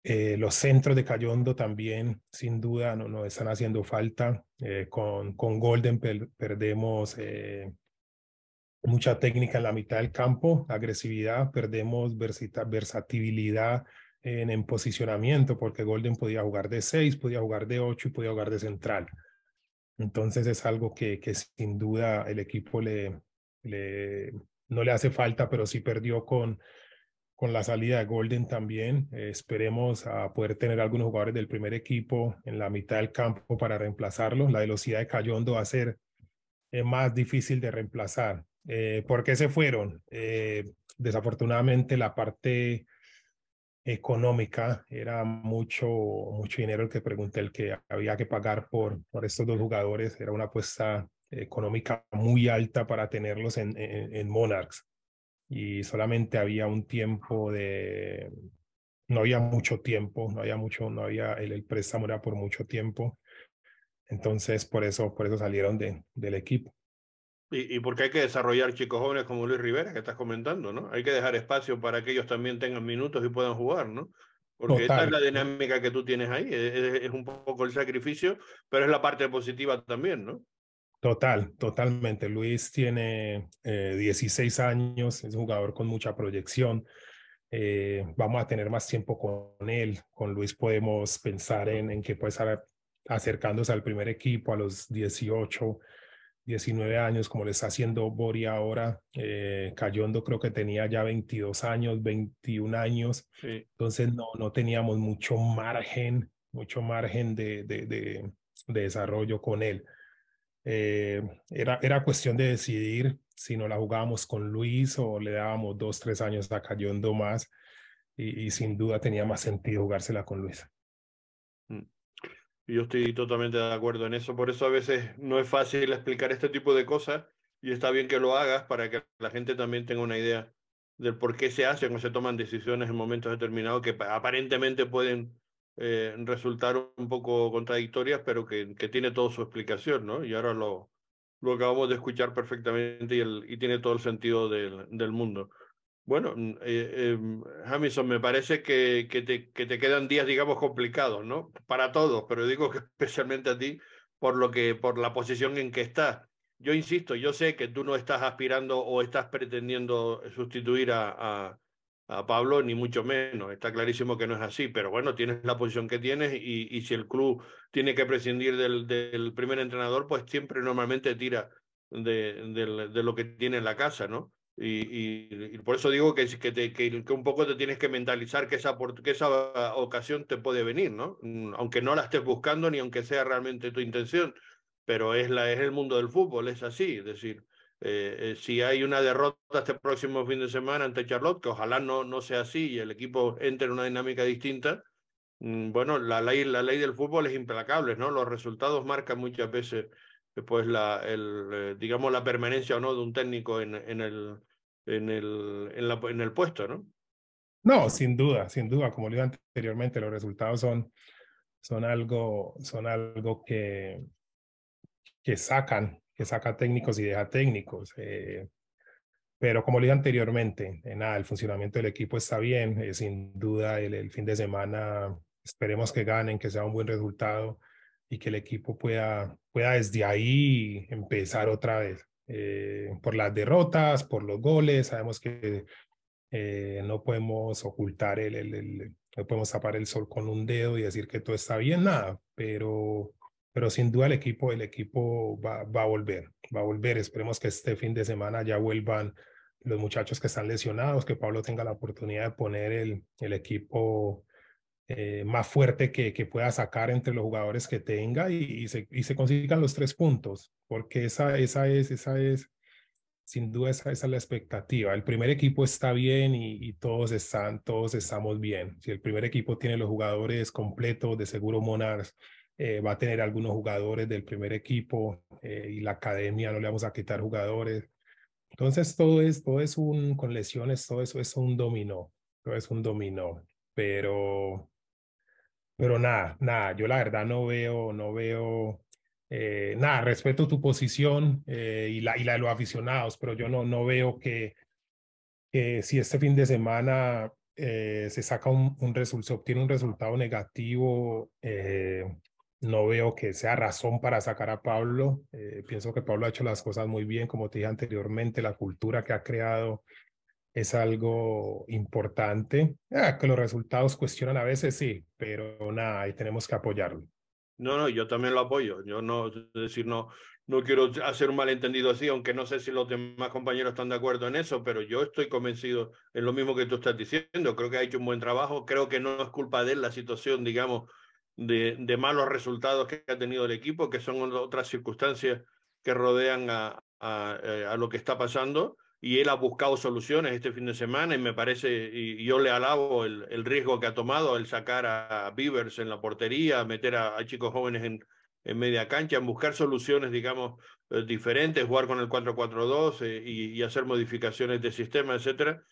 Speaker 4: Eh, los centros de Cayondo también, sin duda, no están haciendo falta. Eh, con, con Golden per, perdemos eh, mucha técnica en la mitad del campo, agresividad, perdemos versatilidad en, en, posicionamiento, porque Golden podía jugar de 6, podía jugar de 8 y podía jugar de central. Entonces es algo que, que sin duda el equipo le, le, no le hace falta, pero sí perdió con, con la salida de Golden también. Eh, esperemos a poder tener algunos jugadores del primer equipo en la mitad del campo para reemplazarlo. La velocidad de Cayondo va a ser eh, más difícil de reemplazar. Eh, ¿Por qué se fueron? desafortunadamente la parte económica, era mucho, mucho dinero el que pregunté, el que había que pagar por, por estos dos jugadores, era una apuesta económica muy alta para tenerlos en, en, Monarchs y solamente había un tiempo de, no había mucho tiempo, no había mucho, no había, el, el préstamo era por mucho tiempo, entonces por eso, por eso salieron de, del equipo.
Speaker 1: Y, y porque hay que desarrollar chicos jóvenes como Luis Rivera, que estás comentando, ¿no? Hay que dejar espacio para que ellos también tengan minutos y puedan jugar, ¿no? Porque esta es la dinámica que tú tienes ahí, es, es, un poco el sacrificio, pero es la parte positiva también, ¿no?
Speaker 4: Total, totalmente. Luis tiene eh, 16 años, es un jugador con mucha proyección. Eh, vamos a tener más tiempo con él. Con Luis podemos pensar en, en que puede estar acercándose al primer equipo a los 18, 19 años, como le está haciendo Bori ahora. Eh, Cayondo creo que tenía ya 22 años, 21 años. Entonces no, no teníamos mucho margen, mucho margen de, de, de, desarrollo con él. Eh, era, era cuestión de decidir si no la jugábamos con Luis o le dábamos dos, tres años a Cayondo más. Y, y sin duda tenía más sentido jugársela con Luis.
Speaker 1: Yo estoy totalmente de acuerdo en eso, por eso a veces no es fácil explicar este tipo de cosas y está bien que lo hagas para que la gente también tenga una idea del por qué se hacen o se toman decisiones en momentos determinados que aparentemente pueden eh, resultar un poco contradictorias, pero que, que, tiene toda su explicación, ¿no? Y ahora lo, lo acabamos de escuchar perfectamente y, el, y tiene todo el sentido del, del mundo. Bueno, mm, eh, Hamilton, me parece que, que, te, que te quedan días, digamos, complicados, ¿no? Para todos, pero digo que especialmente a ti por, lo que, por la posición en que estás. Yo insisto, yo sé que tú no estás aspirando o estás pretendiendo sustituir a, a, a Pablo, ni mucho menos. Está clarísimo que no es así, pero bueno, tienes la posición que tienes y, y si el club tiene que prescindir del, del primer entrenador, pues siempre normalmente tira de, de, de lo que tiene en la casa, ¿no? Y, y, por eso digo que, que, te, que, que, un poco te tienes que mentalizar que esa, que esa ocasión te puede venir, ¿no? Mm, aunque no la estés buscando ni aunque sea realmente tu intención, pero es, la, es el mundo del fútbol, es así. Es decir, eh, eh, si hay una derrota este próximo fin de semana ante Charlotte, que ojalá no, no sea así y el equipo entre en una dinámica distinta, mm, bueno, la ley, la ley del fútbol es implacable, ¿no? Los resultados marcan muchas veces pues la, el, eh, digamos, la permanencia o no de un técnico en, en, el, en, el, en, la, en el puesto, ¿no?
Speaker 4: No, sin duda, sin duda. Como le dije anteriormente, los resultados son, son algo, son algo que, que sacan, que saca técnicos y deja técnicos. Eh, pero como le dije anteriormente, eh, nada, el funcionamiento del equipo está bien. Eh, sin duda, el, el, fin de semana esperemos que ganen, que sea un buen resultado y que el equipo pueda, pueda desde ahí empezar otra vez. Eh, por las derrotas, por los goles, sabemos que eh, no podemos ocultar el, el, el, no podemos tapar el sol con un dedo y decir que todo está bien, nada, pero, pero sin duda el equipo, el equipo va, va a volver, va a volver. Esperemos que este fin de semana ya vuelvan los muchachos que están lesionados, que Pablo tenga la oportunidad de poner el, el equipo eh, más fuerte que, que, pueda sacar entre los jugadores que tenga y, y, se, y, se, consigan los tres puntos, porque esa, esa, es, esa es, sin duda, esa, esa es la expectativa. El primer equipo está bien y, y, todos, están, todos estamos bien. Si el primer equipo tiene los jugadores completos, de seguro Monarchs eh, va a tener algunos jugadores del primer equipo eh, y la academia no le vamos a quitar jugadores. Entonces todo es, todo es un, con lesiones, todo eso es un dominó, todo es un dominó, pero pero nada, nada, yo la verdad no veo, no veo, eh, nada, respeto tu posición eh, y, la, y la de los aficionados, pero yo no, no veo que, que si este fin de semana eh, se saca un, un resultado, se obtiene un resultado negativo, eh, no veo que sea razón para sacar a Pablo. Eh, pienso que Pablo ha hecho las cosas muy bien, como te dije anteriormente, la cultura que ha creado es algo importante. Ah, que los resultados cuestionan a veces, sí, pero nada, ahí tenemos que apoyarlo.
Speaker 1: No, no, yo también lo apoyo. Yo no, decir, no, no quiero hacer un malentendido así, aunque no sé si los demás compañeros están de acuerdo en eso, pero yo estoy convencido en lo mismo que tú estás diciendo. Creo que ha hecho un buen trabajo. Creo que no es culpa de él la situación, digamos, de, de malos resultados que ha tenido el equipo, que son otras circunstancias que rodean a, a, eh, a lo que está pasando y él ha buscado soluciones este fin de semana y me parece, y yo le alabo el, el riesgo que ha tomado el sacar a Beavers en la portería, meter a, chicos jóvenes en, en media cancha, en buscar soluciones, digamos, eh, diferentes, jugar con el 4-4-2 eh, y, hacer modificaciones de sistema, etcétera.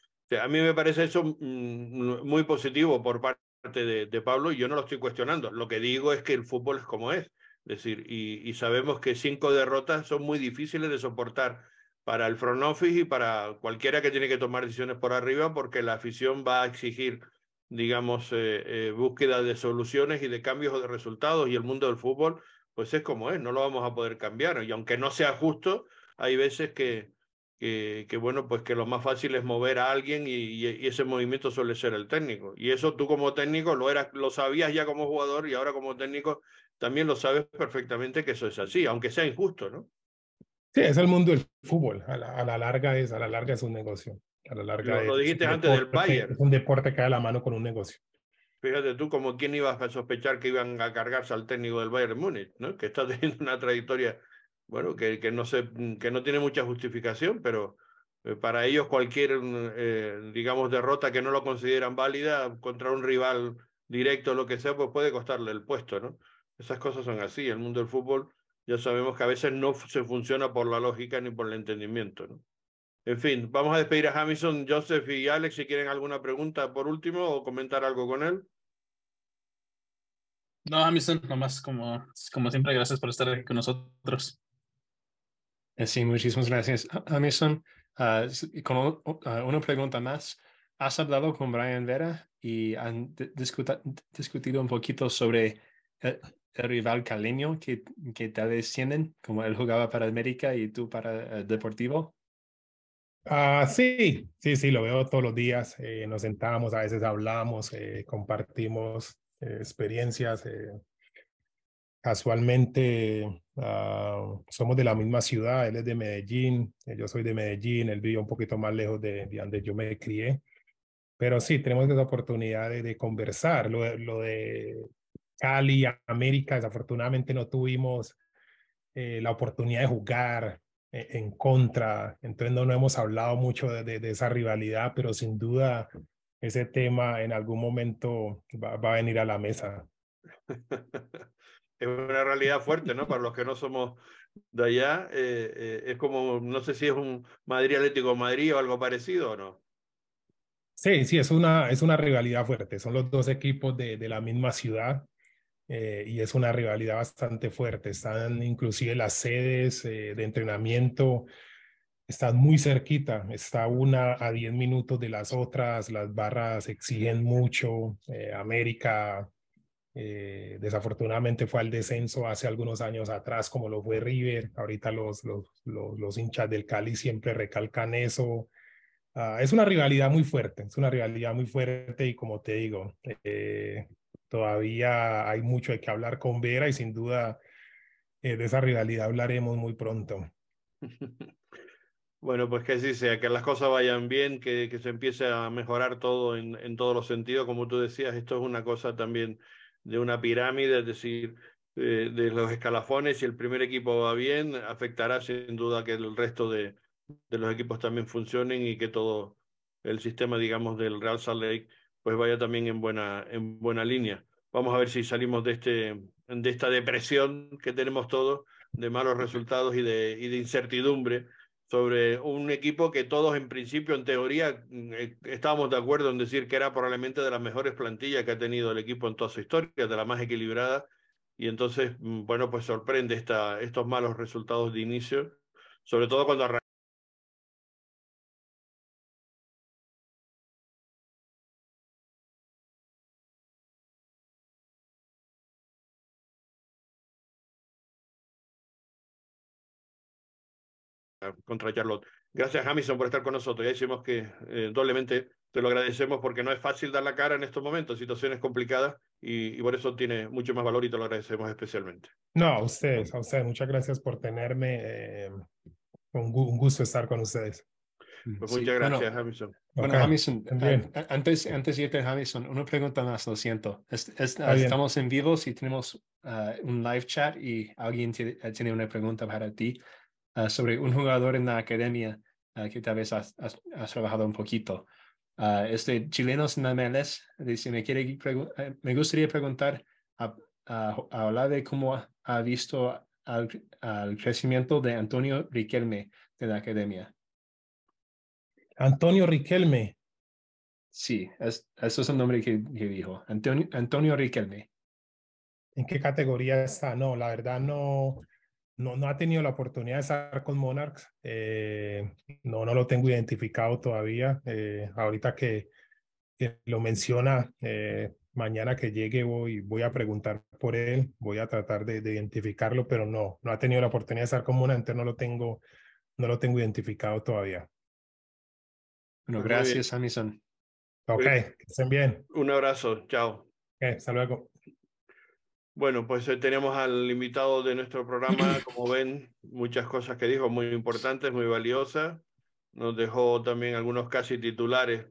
Speaker 1: a mí me parece eso mm, muy positivo por parte de, de, Pablo y yo no lo estoy cuestionando. Lo que digo es que el fútbol es como es. Es decir, y, y sabemos que cinco derrotas son muy difíciles de soportar para el front office y para cualquiera que tiene que tomar decisiones por arriba, porque la afición va a exigir, digamos, eh, eh, búsqueda de soluciones y de cambios de resultados y el mundo del fútbol, pues es como es, no lo vamos a poder cambiar. Y aunque no sea justo, hay veces que, que, que bueno, pues que lo más fácil es mover a alguien y, y, ese movimiento suele ser el técnico. Y eso tú como técnico lo, eras, lo sabías ya como jugador y ahora como técnico también lo sabes perfectamente que eso es así, aunque sea injusto, ¿no?
Speaker 4: Sí, es el mundo del fútbol. A la, a la larga es, a la larga es un negocio. A la larga
Speaker 1: lo, dijiste antes del Bayern.
Speaker 4: Es un deporte que da la mano con un negocio.
Speaker 1: Fíjate tú, como quién ibas a sospechar que iban a cargarse al técnico del Bayern Múnich, ¿no? Que está teniendo una trayectoria, bueno, que, que, no, se, que no tiene mucha justificación, pero eh, para ellos cualquier, eh, digamos, derrota que no lo consideran válida contra un rival directo lo que sea, pues puede costarle el puesto, ¿no? Esas cosas son así. El mundo del fútbol ya sabemos que a veces no se funciona por la lógica ni por el entendimiento. ¿no? En fin, vamos a despedir a Hamilton, Joseph y Alex si quieren alguna pregunta por último o comentar algo con él.
Speaker 3: No, Hamilton, nomás como, como siempre, gracias por estar aquí con nosotros.
Speaker 2: Eh, sí, muchísimas gracias. Hamilton, uh, con uh, una pregunta más. ¿Has hablado con Brian Vera y han discutido un poquito sobre eh, el rival caleño que, que te descienden, como él jugaba para América y tú para Deportivo?
Speaker 4: Ah, sí, sí, sí, lo veo todos los días. Eh, nos sentamos, a veces hablamos, eh, compartimos eh, experiencias. casualmente ah, somos de la misma ciudad, él es de Medellín, yo soy de Medellín, él vive un poquito más lejos de, de donde yo me crié. Pero sí, tenemos esa oportunidad de, de conversar. Lo, lo de Cali, América, desafortunadamente no tuvimos eh, la oportunidad de jugar eh, en contra, entonces no, no hemos hablado mucho de, de, esa rivalidad, pero sin duda ese tema en algún momento va, va a venir a la mesa.
Speaker 1: es una realidad fuerte, ¿no? Para los que no somos de allá, eh, es como, no sé si es un Madrid Atlético Madrid o algo parecido o no.
Speaker 4: Sí, sí, es una, es una rivalidad fuerte. Son los dos equipos de, de la misma ciudad. Eh, y es una rivalidad bastante fuerte. Están inclusive las sedes eh, de entrenamiento, están muy cerquita, está una a 10 minutos de las otras, las barras exigen mucho. Eh, América desafortunadamente fue al descenso hace algunos años atrás, como lo fue River. Ahorita los, los, los, los hinchas del Cali siempre recalcan eso. Uh, es una rivalidad muy fuerte, es una rivalidad muy fuerte y como te digo, todavía hay mucho de que hablar con Vera y sin duda eh, de esa rivalidad hablaremos muy pronto.
Speaker 1: Bueno, pues que así sea, que las cosas vayan bien, que, se empiece a mejorar todo en, en, todos los sentidos. Como tú decías, esto es una cosa también de una pirámide, es decir, eh, de los escalafones. Si el primer equipo va bien, afectará sin duda que el resto de, de los equipos también funcionen y que todo el sistema, digamos, del Real Salt Lake pues vaya también en buena, en buena línea. Vamos a ver si salimos de, este, de esta depresión que tenemos todos, de malos resultados y de, y de incertidumbre sobre un equipo que todos en principio, en teoría, mm, eh, estábamos de acuerdo en decir que era probablemente de las mejores plantillas que ha tenido el equipo en toda su historia, de la más equilibrada, y entonces, mm, bueno, pues sorprende esta, estos malos resultados de inicio, sobre todo cuando contra Charlotte. Gracias, Hamilton, por estar con nosotros. Ya decimos que eh, doblemente te lo agradecemos porque no es fácil dar la cara en estos momentos, situaciones complicadas, y, y, por eso tiene mucho más valor y te lo agradecemos especialmente.
Speaker 4: No, a ustedes, a ustedes. Muchas gracias por tenerme. Eh, un, un, gusto estar con ustedes.
Speaker 1: Pues muchas gracias, bueno, Hamilton.
Speaker 2: Bueno, okay. Hamilton, antes, antes de irte, Hamilton, una pregunta más, lo siento. Es, es, estamos en vivo y tenemos uh, un live chat y alguien tiene una pregunta para ti. Ah, sobre un jugador en la academia que tal vez has, has, trabajado un poquito. este chilenos en la MLS, dice, me, quiere, me gustaría preguntar a, a, de cómo ha visto al, al, crecimiento de Antonio Riquelme de la academia.
Speaker 4: Antonio Riquelme.
Speaker 2: Sí, es, eso es el nombre que, que dijo. Antonio, Antonio Riquelme.
Speaker 4: ¿En qué categoría está? No, la verdad no, no, no ha tenido la oportunidad de estar con Monarchs. Eh, no, no lo tengo identificado todavía. Eh, ahorita que, lo menciona, eh, mañana que llegue voy, voy a preguntar por él, voy a tratar de, identificarlo, pero no, no ha tenido la oportunidad de estar con Monarchs, no lo tengo, no lo tengo identificado todavía.
Speaker 2: Bueno, gracias, Amison.
Speaker 4: Ok, que estén bien.
Speaker 1: Un abrazo, chao.
Speaker 4: hasta luego.
Speaker 1: Bueno, pues tenemos al invitado de nuestro programa, como ven, muchas cosas que dijo, muy importantes, muy valiosas. Nos dejó también algunos casi titulares,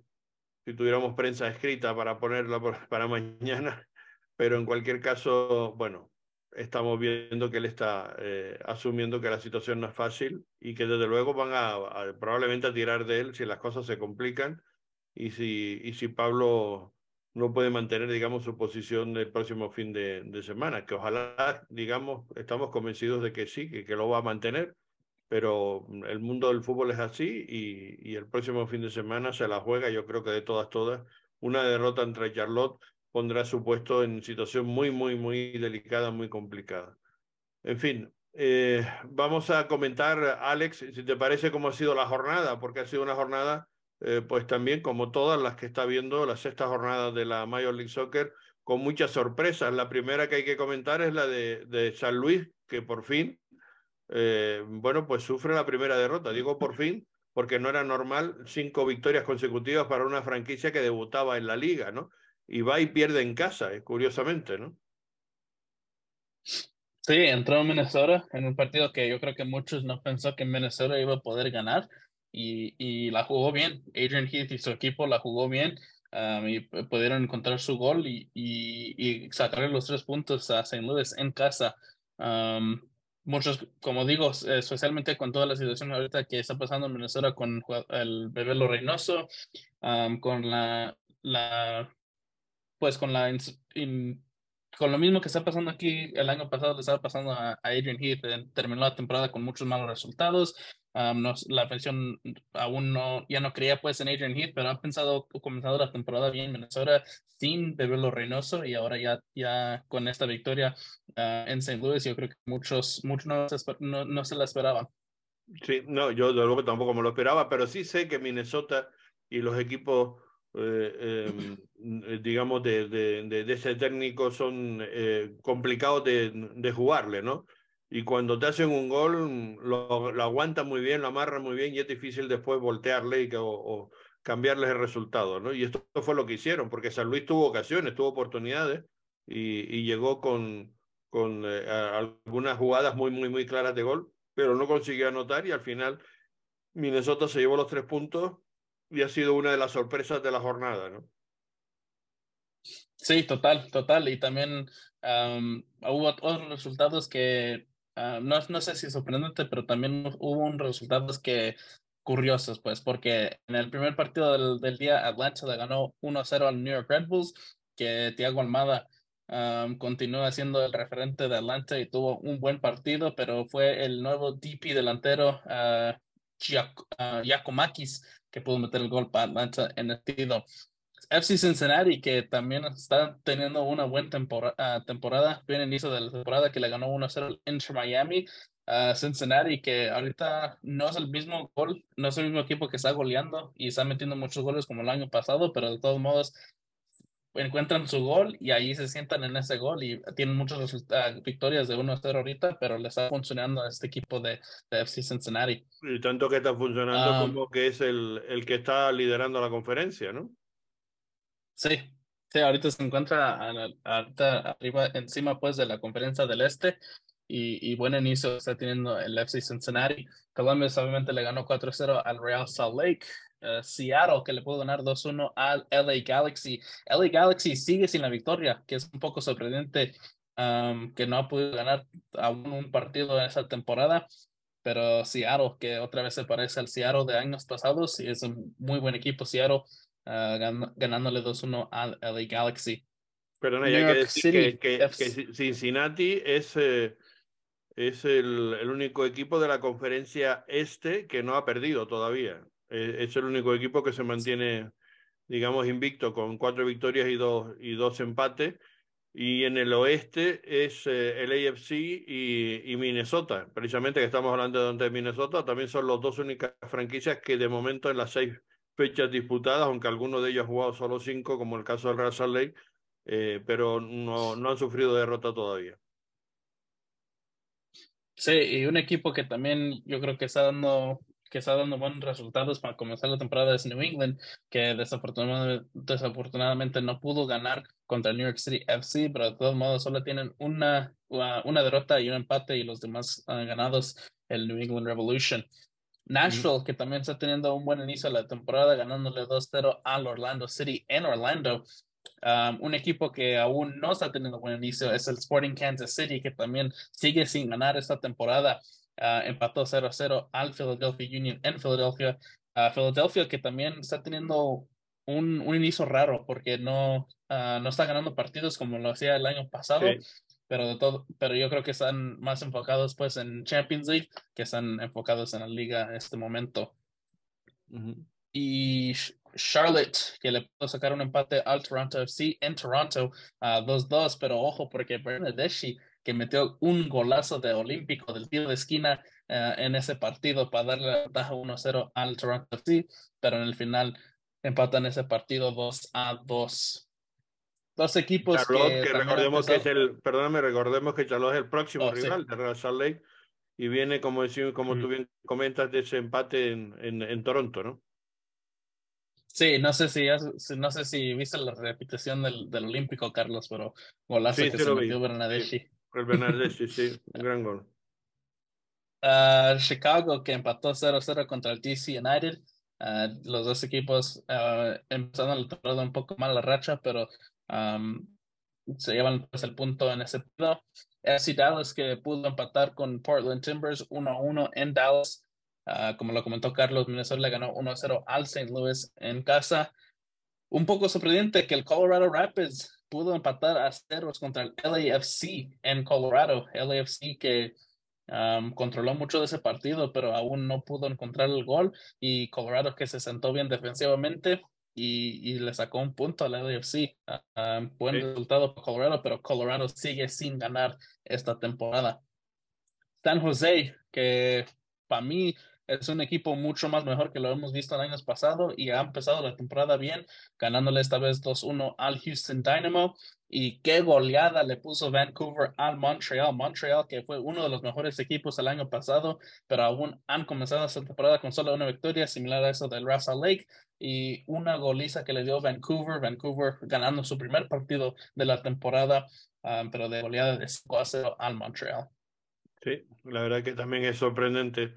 Speaker 1: si tuviéramos prensa escrita para ponerla para mañana, pero en cualquier caso, bueno, estamos viendo que él está eh, asumiendo que la situación no es fácil y que desde luego van a, probablemente a tirar de él si las cosas se complican y si, y si Pablo no puede mantener, digamos, su posición el próximo fin de, semana, que ojalá, digamos, estamos convencidos de que sí, que, que, lo va a mantener, pero el mundo del fútbol es así y, y, el próximo fin de semana se la juega, yo creo que de todas, todas, una derrota entre Charlotte pondrá su puesto en situación muy, muy, muy delicada, muy complicada. En fin, eh, vamos a comentar, Alex, si te parece cómo ha sido la jornada, porque ha sido una jornada eh, pues también como todas las que está viendo la sexta jornada de la Major League Soccer, con muchas sorpresas. La primera que hay que comentar es la de, San Luis, que por fin, eh, bueno, pues sufre la primera derrota. Digo por fin, porque no era normal cinco victorias consecutivas para una franquicia que debutaba en la liga, ¿no? Y va y pierde en casa, eh, curiosamente, ¿no?
Speaker 3: Sí, entró en Minnesota en un partido que yo creo que muchos no pensó que Minnesota iba a poder ganar y, y la jugó bien. Adrian Heath y su equipo la jugó bien um, y pudieron encontrar su gol y, y, y sacar los tres puntos a St. Louis en casa. Um, muchos, como digo, especialmente con toda la situación ahorita que está pasando en Minnesota con el bebé Lo Reynoso, um, con la, la, pues con la con lo mismo que está pasando aquí, el año pasado le estaba pasando a, Adrian Heath, terminó la temporada con muchos malos resultados, la afición aún no, ya no creía pues en Adrian Heath, pero han pensado, comenzado la temporada bien en Minnesota sin Bebelo Reynoso y ahora ya, ya con esta victoria ah, en St. Louis, yo creo que muchos, muchos no, se, no, no se la esperaban.
Speaker 1: Sí, no, yo de luego tampoco me lo esperaba, pero sí sé que Minnesota y los equipos eh, em, eh, digamos, de, de, de, ese técnico son eh, complicados de, de, jugarle, ¿no? Y cuando te hacen un gol, lo, lo aguantan muy bien, lo amarran muy bien y es difícil después voltearle o, cambiarles el resultado, ¿no? Y esto fue lo que hicieron, porque San Luis tuvo ocasiones, tuvo oportunidades y, y llegó con, con algunas jugadas muy, muy, muy claras de gol, pero no consiguió anotar y al final Minnesota se llevó los tres puntos y ha sido una de las sorpresas de la jornada, ¿no?
Speaker 3: Sí, total, total. Y también hubo otros resultados que, no, no sé si sorprendente, pero también hubo un resultados que curiosos, pues, porque en el primer partido del, del día Atlanta le ganó 1-0 al New York Red Bulls, que Thiago Almada continúa siendo el referente de Atlanta y tuvo un buen partido, pero fue el nuevo DP delantero uh, Giacomakis que pudo meter el gol para Atlanta en el partido. FC Cincinnati, que también está teniendo una buena temporada, uh, temporada bien inicio de la temporada, que le ganó 1-0 al Inter Miami. Uh, Cincinnati, que ahorita no es el mismo gol, no es el mismo equipo que está goleando y está metiendo muchos goles como el año pasado, pero de todos modos encuentran su gol y ahí se sientan en ese gol y tienen muchas uh, victorias de 1-0 ahorita, pero le está funcionando a este equipo de, de FC Cincinnati.
Speaker 1: Y tanto que está funcionando um, como que es el, el que está liderando la conferencia, ¿no?
Speaker 3: Sí, sí, ahorita se encuentra ahorita arriba, encima pues de la conferencia del Este y, y buen inicio está teniendo el FC Cincinnati. Columbus obviamente le ganó 4-0 al Real Salt Lake. Uh, Seattle que le pudo ganar 2-1 al LA Galaxy. LA Galaxy sigue sin la victoria, que es un poco sorprendente que no ha podido ganar aún un partido en esa temporada. pero Seattle, que otra vez se parece al Seattle de años pasados, y es un muy buen equipo Seattle, uh, ganándole 2-1 al LA Galaxy.
Speaker 1: Perdona, ya hay que decir que, que, Cincinnati es, eh, es el, el, único equipo de la conferencia este que no ha perdido todavía. Eh, es el único equipo que se mantiene, digamos, invicto con cuatro victorias y dos, y dos empates. Y en el oeste es eh, el AFC y, y, Minnesota. Precisamente que estamos hablando de Minnesota, también son las dos únicas franquicias que de momento en las seis fechas disputadas, aunque alguno de ellos ha jugado solo cinco, como el caso del Real Salt Lake, eh, pero no, no han sufrido derrota todavía.
Speaker 3: Sí, y un equipo que también yo creo que está dando que está dando buenos resultados para comenzar la temporada es New England, que desafortunadamente, desafortunadamente no pudo ganar contra New York City FC, pero de todos modos solo tienen una, una derrota y un empate y los demás han ganados el New England Revolution. Nashville, que también está teniendo un buen inicio de la temporada, ganándole 2-0 al Orlando City en Orlando. Um, un equipo que aún no está teniendo buen inicio es el Sporting Kansas City, que también sigue sin ganar esta temporada. Uh, empató 0-0 al Philadelphia Union en Philadelphia. Uh, Philadelphia que también está teniendo un, un inicio raro porque no, uh, no está ganando partidos como lo hacía el año pasado. Pero, de todo, pero yo creo que están más enfocados pues en Champions League que están enfocados en la liga en este momento. Y Charlotte, que le pudo sacar un empate al Toronto FC en Toronto a 2-2, pero ojo porque Bernadeschi que metió un golazo de olímpico del tiro de esquina uh, en ese partido para darle la ventaja 1-0 al Toronto FC, pero en el final empatan ese partido 2 a 2. Dos equipos
Speaker 1: Charlotte, que, que recordemos que es el, perdóname, recordemos que Charlotte es el próximo oh, rival sí. de Real Salt Lake y viene, como, decimos, como mm. tú bien comentas, de ese empate en, en, en Toronto, ¿no?
Speaker 3: Sí, no sé si no sé si viste la repetición del, del Olímpico, Carlos, pero golazo
Speaker 1: sí,
Speaker 3: que se metió
Speaker 1: vi.
Speaker 3: Bernadeschi.
Speaker 1: Sí. El Bernardeschi, sí, un gran gol.
Speaker 3: Uh, Chicago que empató 0-0 contra el DC United. Uh, los dos equipos uh, empezaron temporada un poco mal la racha, pero um, se llevan pues, el punto en ese punto. FC Dallas que pudo empatar con Portland Timbers 1-1 en Dallas. como lo comentó Carlos, Minnesota le ganó 1-0 al St. Louis en casa. Un poco sorprendente que el Colorado Rapids pudo empatar a ceros contra el LAFC en Colorado. LAFC que controló mucho de ese partido, pero aún no pudo encontrar el gol. Y Colorado que se sentó bien defensivamente y, y le sacó un punto al LAFC. Um, buen sí. resultado para Colorado, pero Colorado sigue sin ganar esta temporada. San Jose, que para mí es un equipo mucho más mejor que lo hemos visto en años pasados y ha empezado la temporada bien, ganándole esta vez 2-1 al Houston Dynamo. Y qué goleada le puso Vancouver al Montreal. Montreal, que fue uno de los mejores equipos el año pasado, pero aún han comenzado esta temporada con solo una victoria, similar a eso del Russell Lake. Y una goliza que le dio Vancouver. Vancouver ganando su primer partido de la temporada, um, pero de goleada de 5 0 al Montreal.
Speaker 1: Sí, la verdad que también es sorprendente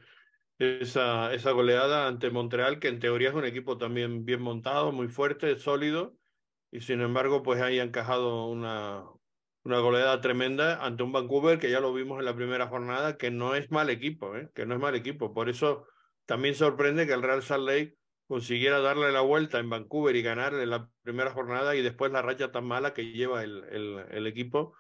Speaker 1: esa, esa goleada ante Montreal, que en teoría es un equipo también bien montado, muy fuerte, sólido, y sin embargo, pues ahí ha encajado una, una goleada tremenda ante un Vancouver que ya lo vimos en la primera jornada, que no es mal equipo, ¿eh? que no es mal equipo. Por eso también sorprende que el Real Salt Lake consiguiera darle la vuelta en Vancouver y ganar en la primera jornada y después la racha tan mala que lleva el, el, el equipo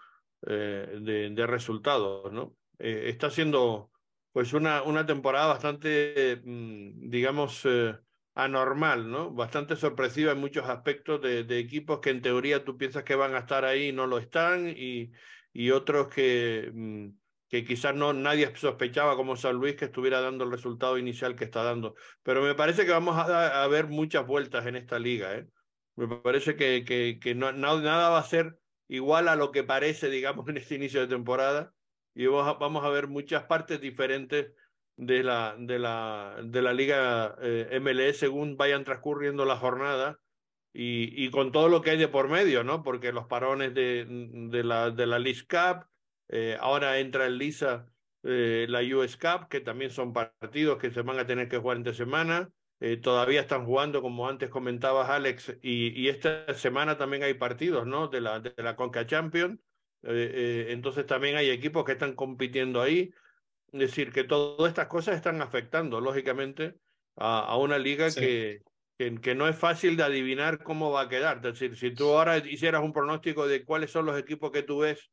Speaker 1: eh, de, de, resultados, ¿no? Eh, está siendo pues una, una temporada bastante, mm, digamos, eh, anormal, ¿no? Bastante sorpresiva en muchos aspectos de, equipos que en teoría tú piensas que van a estar ahí y no lo están, y, y otros que, mm, que quizás no nadie sospechaba como San Luis que estuviera dando el resultado inicial que está dando. Pero me parece que vamos a, a ver muchas vueltas en esta liga, ¿eh? Me parece que, que, que no, nada va a ser igual a lo que parece, digamos, en este inicio de temporada y vamos a ver muchas partes diferentes de la, de la, de la liga eh, MLS según vayan transcurriendo las jornadas y, y, con todo lo que hay de por medio, ¿no? Porque los parones de, de la, de la League Cup, eh, ahora entra en lisa eh, la US Cup, que también son partidos que se van a tener que jugar entre semana. Eh, todavía están jugando, como antes comentabas, Alex, y, y, esta semana también hay partidos, ¿no? De la, de la Conca Champions. Eh, eh, entonces también hay equipos que están compitiendo ahí. Es decir, que todas estas cosas están afectando, lógicamente, a, a una liga
Speaker 3: Sí.
Speaker 1: que, que, que no es fácil de adivinar cómo va a quedar. Es decir, si tú ahora hicieras un pronóstico de cuáles son los equipos que tú ves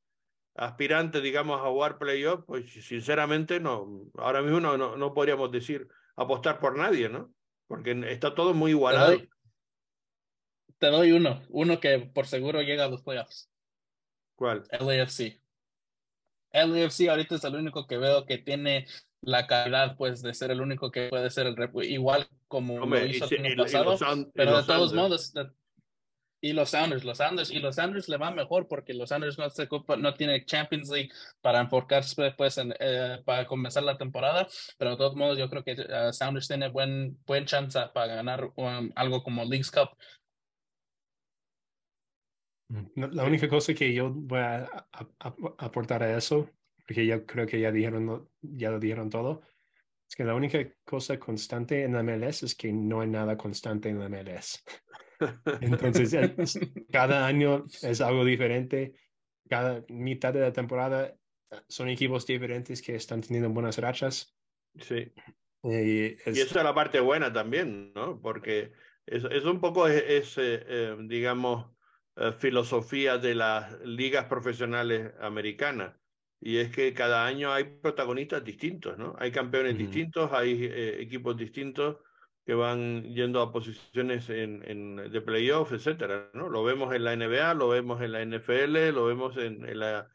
Speaker 1: aspirantes, digamos, a jugar playoff, pues sinceramente no, ahora mismo no, no, no podríamos decir apostar por nadie, ¿no? Porque está todo muy
Speaker 3: Te
Speaker 1: igualado.
Speaker 3: doy, te doy uno, uno que por seguro llega a los playoffs.
Speaker 1: ¿Cuál?
Speaker 3: LAFC. LAFC ahorita es el único que veo que tiene la calidad, pues, de ser el único que puede ser el igual como
Speaker 1: Hombre,
Speaker 3: lo hizo el año pasado,
Speaker 1: los
Speaker 3: pero de todos
Speaker 1: Sounders.
Speaker 3: modos, de- y los Sounders, los Sounders, y los Sounders le va mejor porque los Sounders no se ocupa, no tiene Champions League para enfocarse pues en, eh, para comenzar la temporada, pero de todos modos yo creo que eh, Sounders tiene buen, buen chance para ganar um, algo como Leagues Cup.
Speaker 2: La única cosa que yo voy a, aportar a eso, porque ya creo que ya dijeron, ya lo dijeron todo, es que la única cosa constante en la MLS es que no hay nada constante en la MLS. Entonces, es- cada año es algo diferente. Cada mitad de la temporada eh, son equipos diferentes que están teniendo buenas rachas.
Speaker 1: Sí.
Speaker 2: Y es-
Speaker 1: Y esa es la parte buena también, ¿no? Porque es, es un poco, es, es, eh, eh, digamos, eh, filosofía de las ligas profesionales americanas. Y es que cada año hay protagonistas distintos, ¿no? Hay campeones distintos, hay eh, equipos distintos que van yendo a posiciones en, en, de playoff, etcétera, ¿no? Lo vemos en la NBA, lo vemos en la NFL, lo vemos en, en la,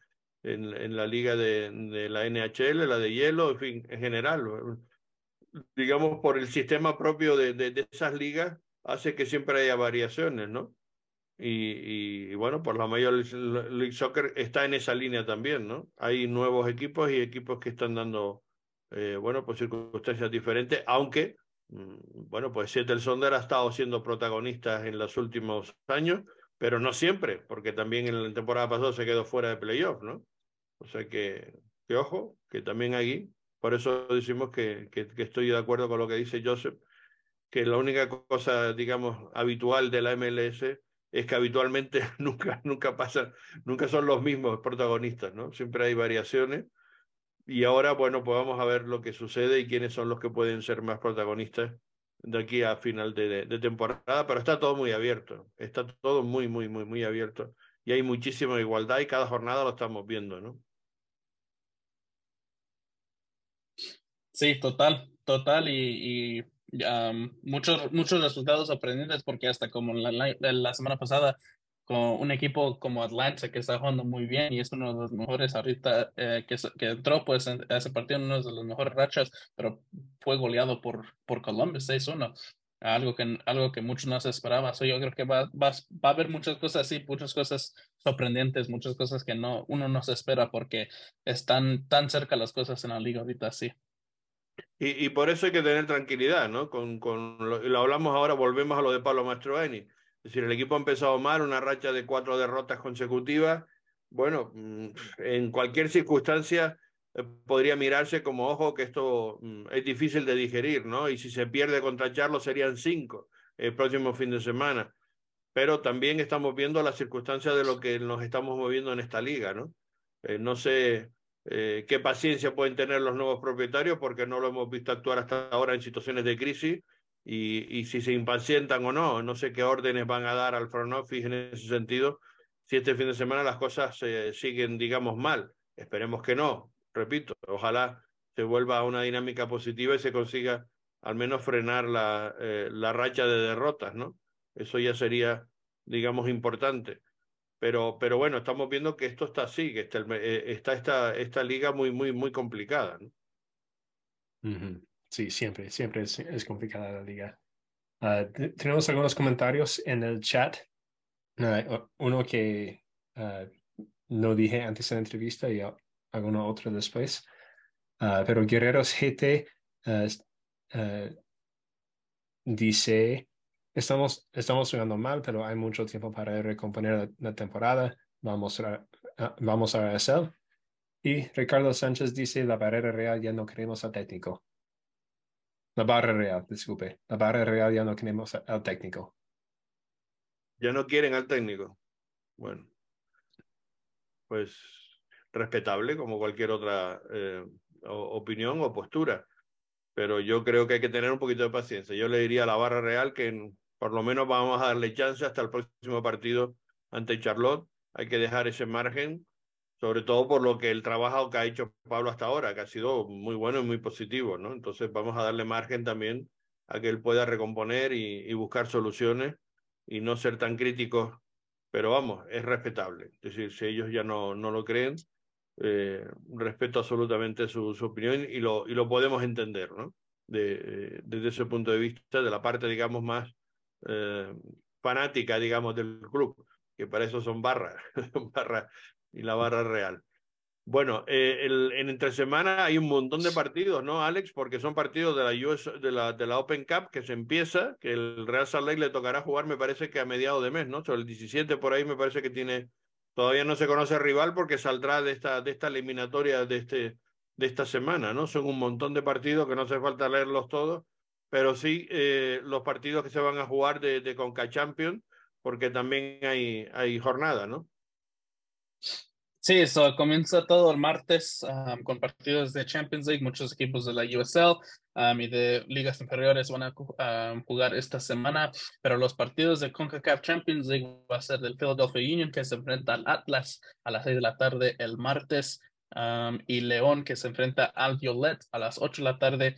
Speaker 1: en, en la liga de, de la NHL, la de hielo, en fin, en general digamos, por el sistema propio de, de, de, esas ligas, hace que siempre haya variaciones, ¿no? Y, y, bueno, por la Major League Soccer está en esa línea también, ¿no? Hay nuevos equipos y equipos que están dando, eh, bueno, pues circunstancias diferentes, aunque, mm, bueno, pues Seattle Sonder ha estado siendo protagonista en los últimos años, pero no siempre, porque también en la temporada pasada se quedó fuera de playoff, ¿no? O sea que, que ojo, que también aquí por eso decimos que, que, que, estoy de acuerdo con lo que dice Joseph, que la única cosa, digamos, habitual de la MLS es que habitualmente nunca, nunca pasan, nunca son los mismos protagonistas, ¿no? Siempre hay variaciones. Y ahora, bueno, pues vamos a ver lo que sucede y quiénes son los que pueden ser más protagonistas de aquí a final de, de temporada, pero está todo muy abierto, está todo muy, muy, muy, muy abierto. Y hay muchísima igualdad y cada jornada lo estamos viendo, ¿no?
Speaker 3: Sí, total, total y, um, muchos, muchos resultados sorprendentes porque hasta como la, la, la, semana pasada con un equipo como Atlanta que está jugando muy bien y es uno de los mejores ahorita eh, que, que entró pues en ese partido uno de los mejores rachas, pero fue goleado por, por Columbus 6-1. Algo que, algo que muchos no se esperaba. So, yo creo que va, va, va a haber muchas cosas así, muchas cosas sorprendentes, muchas cosas que no, uno no se espera porque están tan cerca las cosas en la liga ahorita así.
Speaker 1: Y, por eso hay que tener tranquilidad, ¿no? Con, con lo, lo, hablamos ahora, volvemos a lo de Pablo Mastroeni. Es decir, el equipo ha empezado mal, una racha de cuatro derrotas consecutivas. Bueno, mm, en cualquier circunstancia eh, podría mirarse como, ojo, que esto mm, es difícil de digerir, ¿no? Y si se pierde contra Charlo serían cinco el próximo fin de semana. Pero también estamos viendo las circunstancias de lo que nos estamos moviendo en esta liga, ¿no? Eh, no sé eh, qué paciencia pueden tener los nuevos propietarios porque no lo hemos visto actuar hasta ahora en situaciones de crisis y, y, si se impacientan o no, no sé qué órdenes van a dar al front office en ese sentido, si este fin de semana las cosas eh, siguen, digamos, mal. Esperemos que no, repito, ojalá se vuelva a una dinámica positiva y se consiga al menos frenar la, eh, la racha de derrotas, ¿no? Eso ya sería, digamos, importante pero, pero bueno, estamos viendo que esto está así, que está, eh, está esta, esta liga muy, muy, muy complicada. ¿no?
Speaker 2: Sí, siempre, siempre es, es complicada la liga. Uh, tenemos algunos comentarios en el chat. Uh, uno que uh, no dije antes de la entrevista y alguno otro después. pero Guerreros GT dice Estamos, estamos jugando mal, pero hay mucho tiempo para recomponer la, la temporada. Vamos a, vamos a RSL. Y Ricardo Sánchez dice, la barrera real ya no queremos al técnico. La barra real, disculpe. La barra real ya no queremos al técnico.
Speaker 1: Ya no quieren al técnico. Bueno, pues respetable como cualquier otra eh, opinión o postura. Pero yo creo que hay que tener un poquito de paciencia. Yo le diría a la barra real que por lo menos vamos a darle chance hasta el próximo partido ante Charlotte. Hay que dejar ese margen, sobre todo por lo que el trabajo que ha hecho Pablo hasta ahora, que ha sido muy bueno y muy positivo, ¿no? Entonces vamos a darle margen también a que él pueda recomponer y buscar soluciones y no ser tan críticos pero vamos, es respetable. Es decir, si ellos ya no, no lo creen, eh, respeto absolutamente su, su, opinión y lo, y lo podemos entender, ¿no? De, desde ese punto de vista, de la parte, digamos, más eh, fanática, digamos, del club, que para eso son barras, barra y la barra real. Bueno, eh, en entre semana hay un montón de partidos, ¿no, Alex? Porque son partidos de la, Open Cup que se empieza, que el Real Salt Lake le tocará jugar, me parece que a mediados de mes, ¿no? Sobre el 17 por ahí me parece que tiene, todavía no se conoce rival porque saldrá de esta, de esta eliminatoria de, este, de esta semana, ¿no? Son un montón de partidos que no hace falta leerlos todos, pero sí eh, los partidos que se van a jugar de, de Conca Champions, porque también hay, hay jornada, ¿no?
Speaker 3: Sí, eso comienza todo el martes con partidos de Champions League. Muchos equipos de la USL y de ligas inferiores van a jugar esta semana, pero los partidos de CONCACAF Champions League va a ser del Philadelphia Union que se enfrenta al Atlas a las 6 de la tarde el martes y León que se enfrenta al Violet a las 8 de la tarde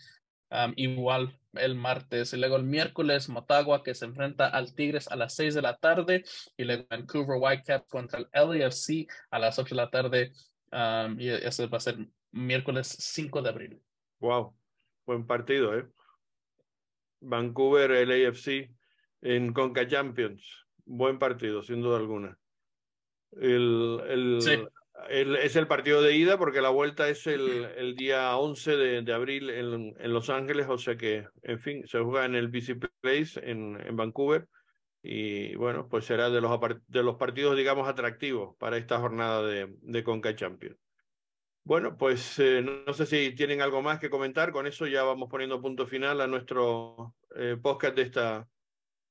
Speaker 3: igual el martes y luego el miércoles Motagua que se enfrenta al Tigres a las 6 de la tarde y luego Vancouver Whitecaps contra el LAFC a las 8 de la tarde y ese va a ser miércoles 5 de abril.
Speaker 1: Wow, buen partido, ¿eh? Vancouver, LAFC en Conca Champions. Buen partido, sin duda alguna. El, el, es el partido de ida porque la vuelta es el, el día 11 de, de abril en, en, Los Ángeles, o sea que, en fin, se juega en el BC Place en, en Vancouver y bueno, pues será de los, de los partidos, digamos, atractivos para esta jornada de, de Conca Champions. Bueno, pues eh, no, sé si tienen algo más que comentar, con eso ya vamos poniendo punto final a nuestro eh, podcast de esta,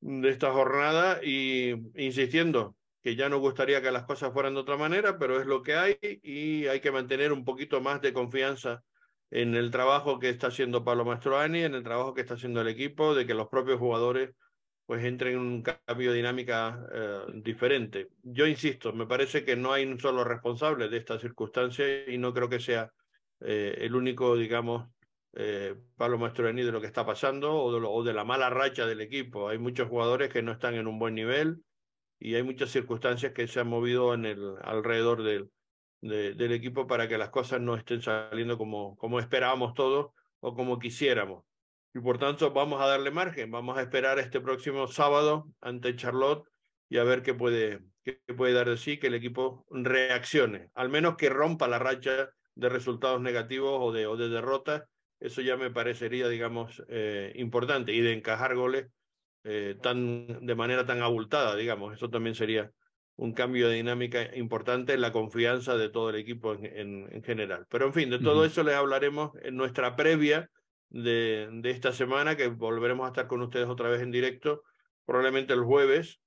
Speaker 1: de esta jornada y insistiendo, que ya nos gustaría que las cosas fueran de otra manera, pero es lo que hay y hay que mantener un poquito más de confianza en el trabajo que está haciendo Pablo Mastroani, en el trabajo que está haciendo el equipo, de que los propios jugadores pues entren en un cambio de dinámica eh, diferente. Yo insisto, me parece que no hay un solo responsable de esta circunstancia y no creo que sea eh, el único, digamos, eh, Pablo Mastroeni de lo que está pasando o de, o de la mala racha del equipo. Hay muchos jugadores que no están en un buen nivel, y hay muchas circunstancias que se han movido en el, alrededor del, del equipo para que las cosas no estén saliendo como, como esperábamos todos o como quisiéramos. Y por tanto vamos a darle margen, vamos a esperar este próximo sábado ante Charlotte y a ver qué puede, qué puede dar de sí, que el equipo reaccione, al menos que rompa la racha de resultados negativos o de, o de derrotas. Eso ya me parecería, digamos, eh, importante y de encajar goles eh, tan, de manera tan abultada, digamos. Eso también sería un cambio de dinámica importante en la confianza de todo el equipo en, en, general. Pero en fin, de todo eso les hablaremos en nuestra previa de, de esta semana, que volveremos a estar con ustedes otra vez en directo, probablemente el jueves,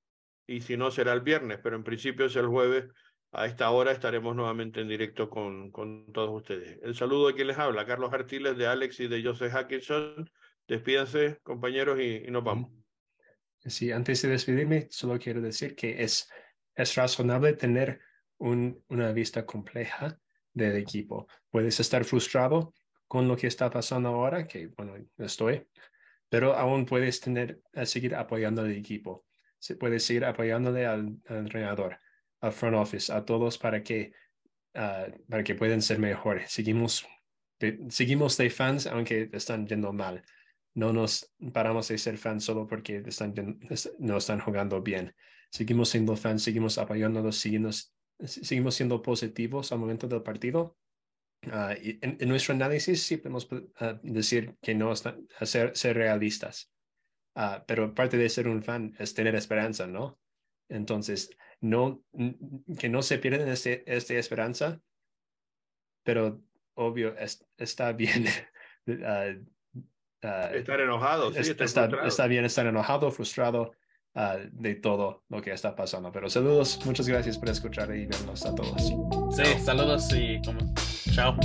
Speaker 1: y si no será el viernes, pero en principio es el jueves. A esta hora estaremos nuevamente en directo con, con todos ustedes. El saludo de quien les habla, Carlos Artiles, de Alex y de Joseph Hackinson. Despídanse, compañeros, y, y nos vamos.
Speaker 2: Sí, antes de despedirme, solo quiero decir que es, es razonable tener un, una vista compleja del equipo. Puedes estar frustrado con lo que está pasando ahora, que bueno, estoy, pero aún puedes tener, a seguir apoyando al equipo. Se puede seguir apoyándole al, entrenador, al front office, a todos para que, uh, para que puedan ser mejores. Seguimos, seguimos de fans, aunque están yendo mal no nos paramos de ser fans solo porque no están jugando bien. Seguimos siendo fans, seguimos apoyándolos, seguimos, seguimos siendo positivos al momento del partido. Y en, nuestro análisis sí podemos uh, decir que no están, ser, ser realistas, uh, pero parte de ser un fan es tener esperanza, ¿no? Entonces, no, que no se pierdan este, esta esperanza, pero obvio, es, está bien
Speaker 1: Uh, estar enojado, sí,
Speaker 2: está, está, bien estar enojado, frustrado uh, de todo lo que está pasando. Pero saludos, muchas gracias por escuchar y vernos a todos.
Speaker 3: Sí, saludos y como, chao.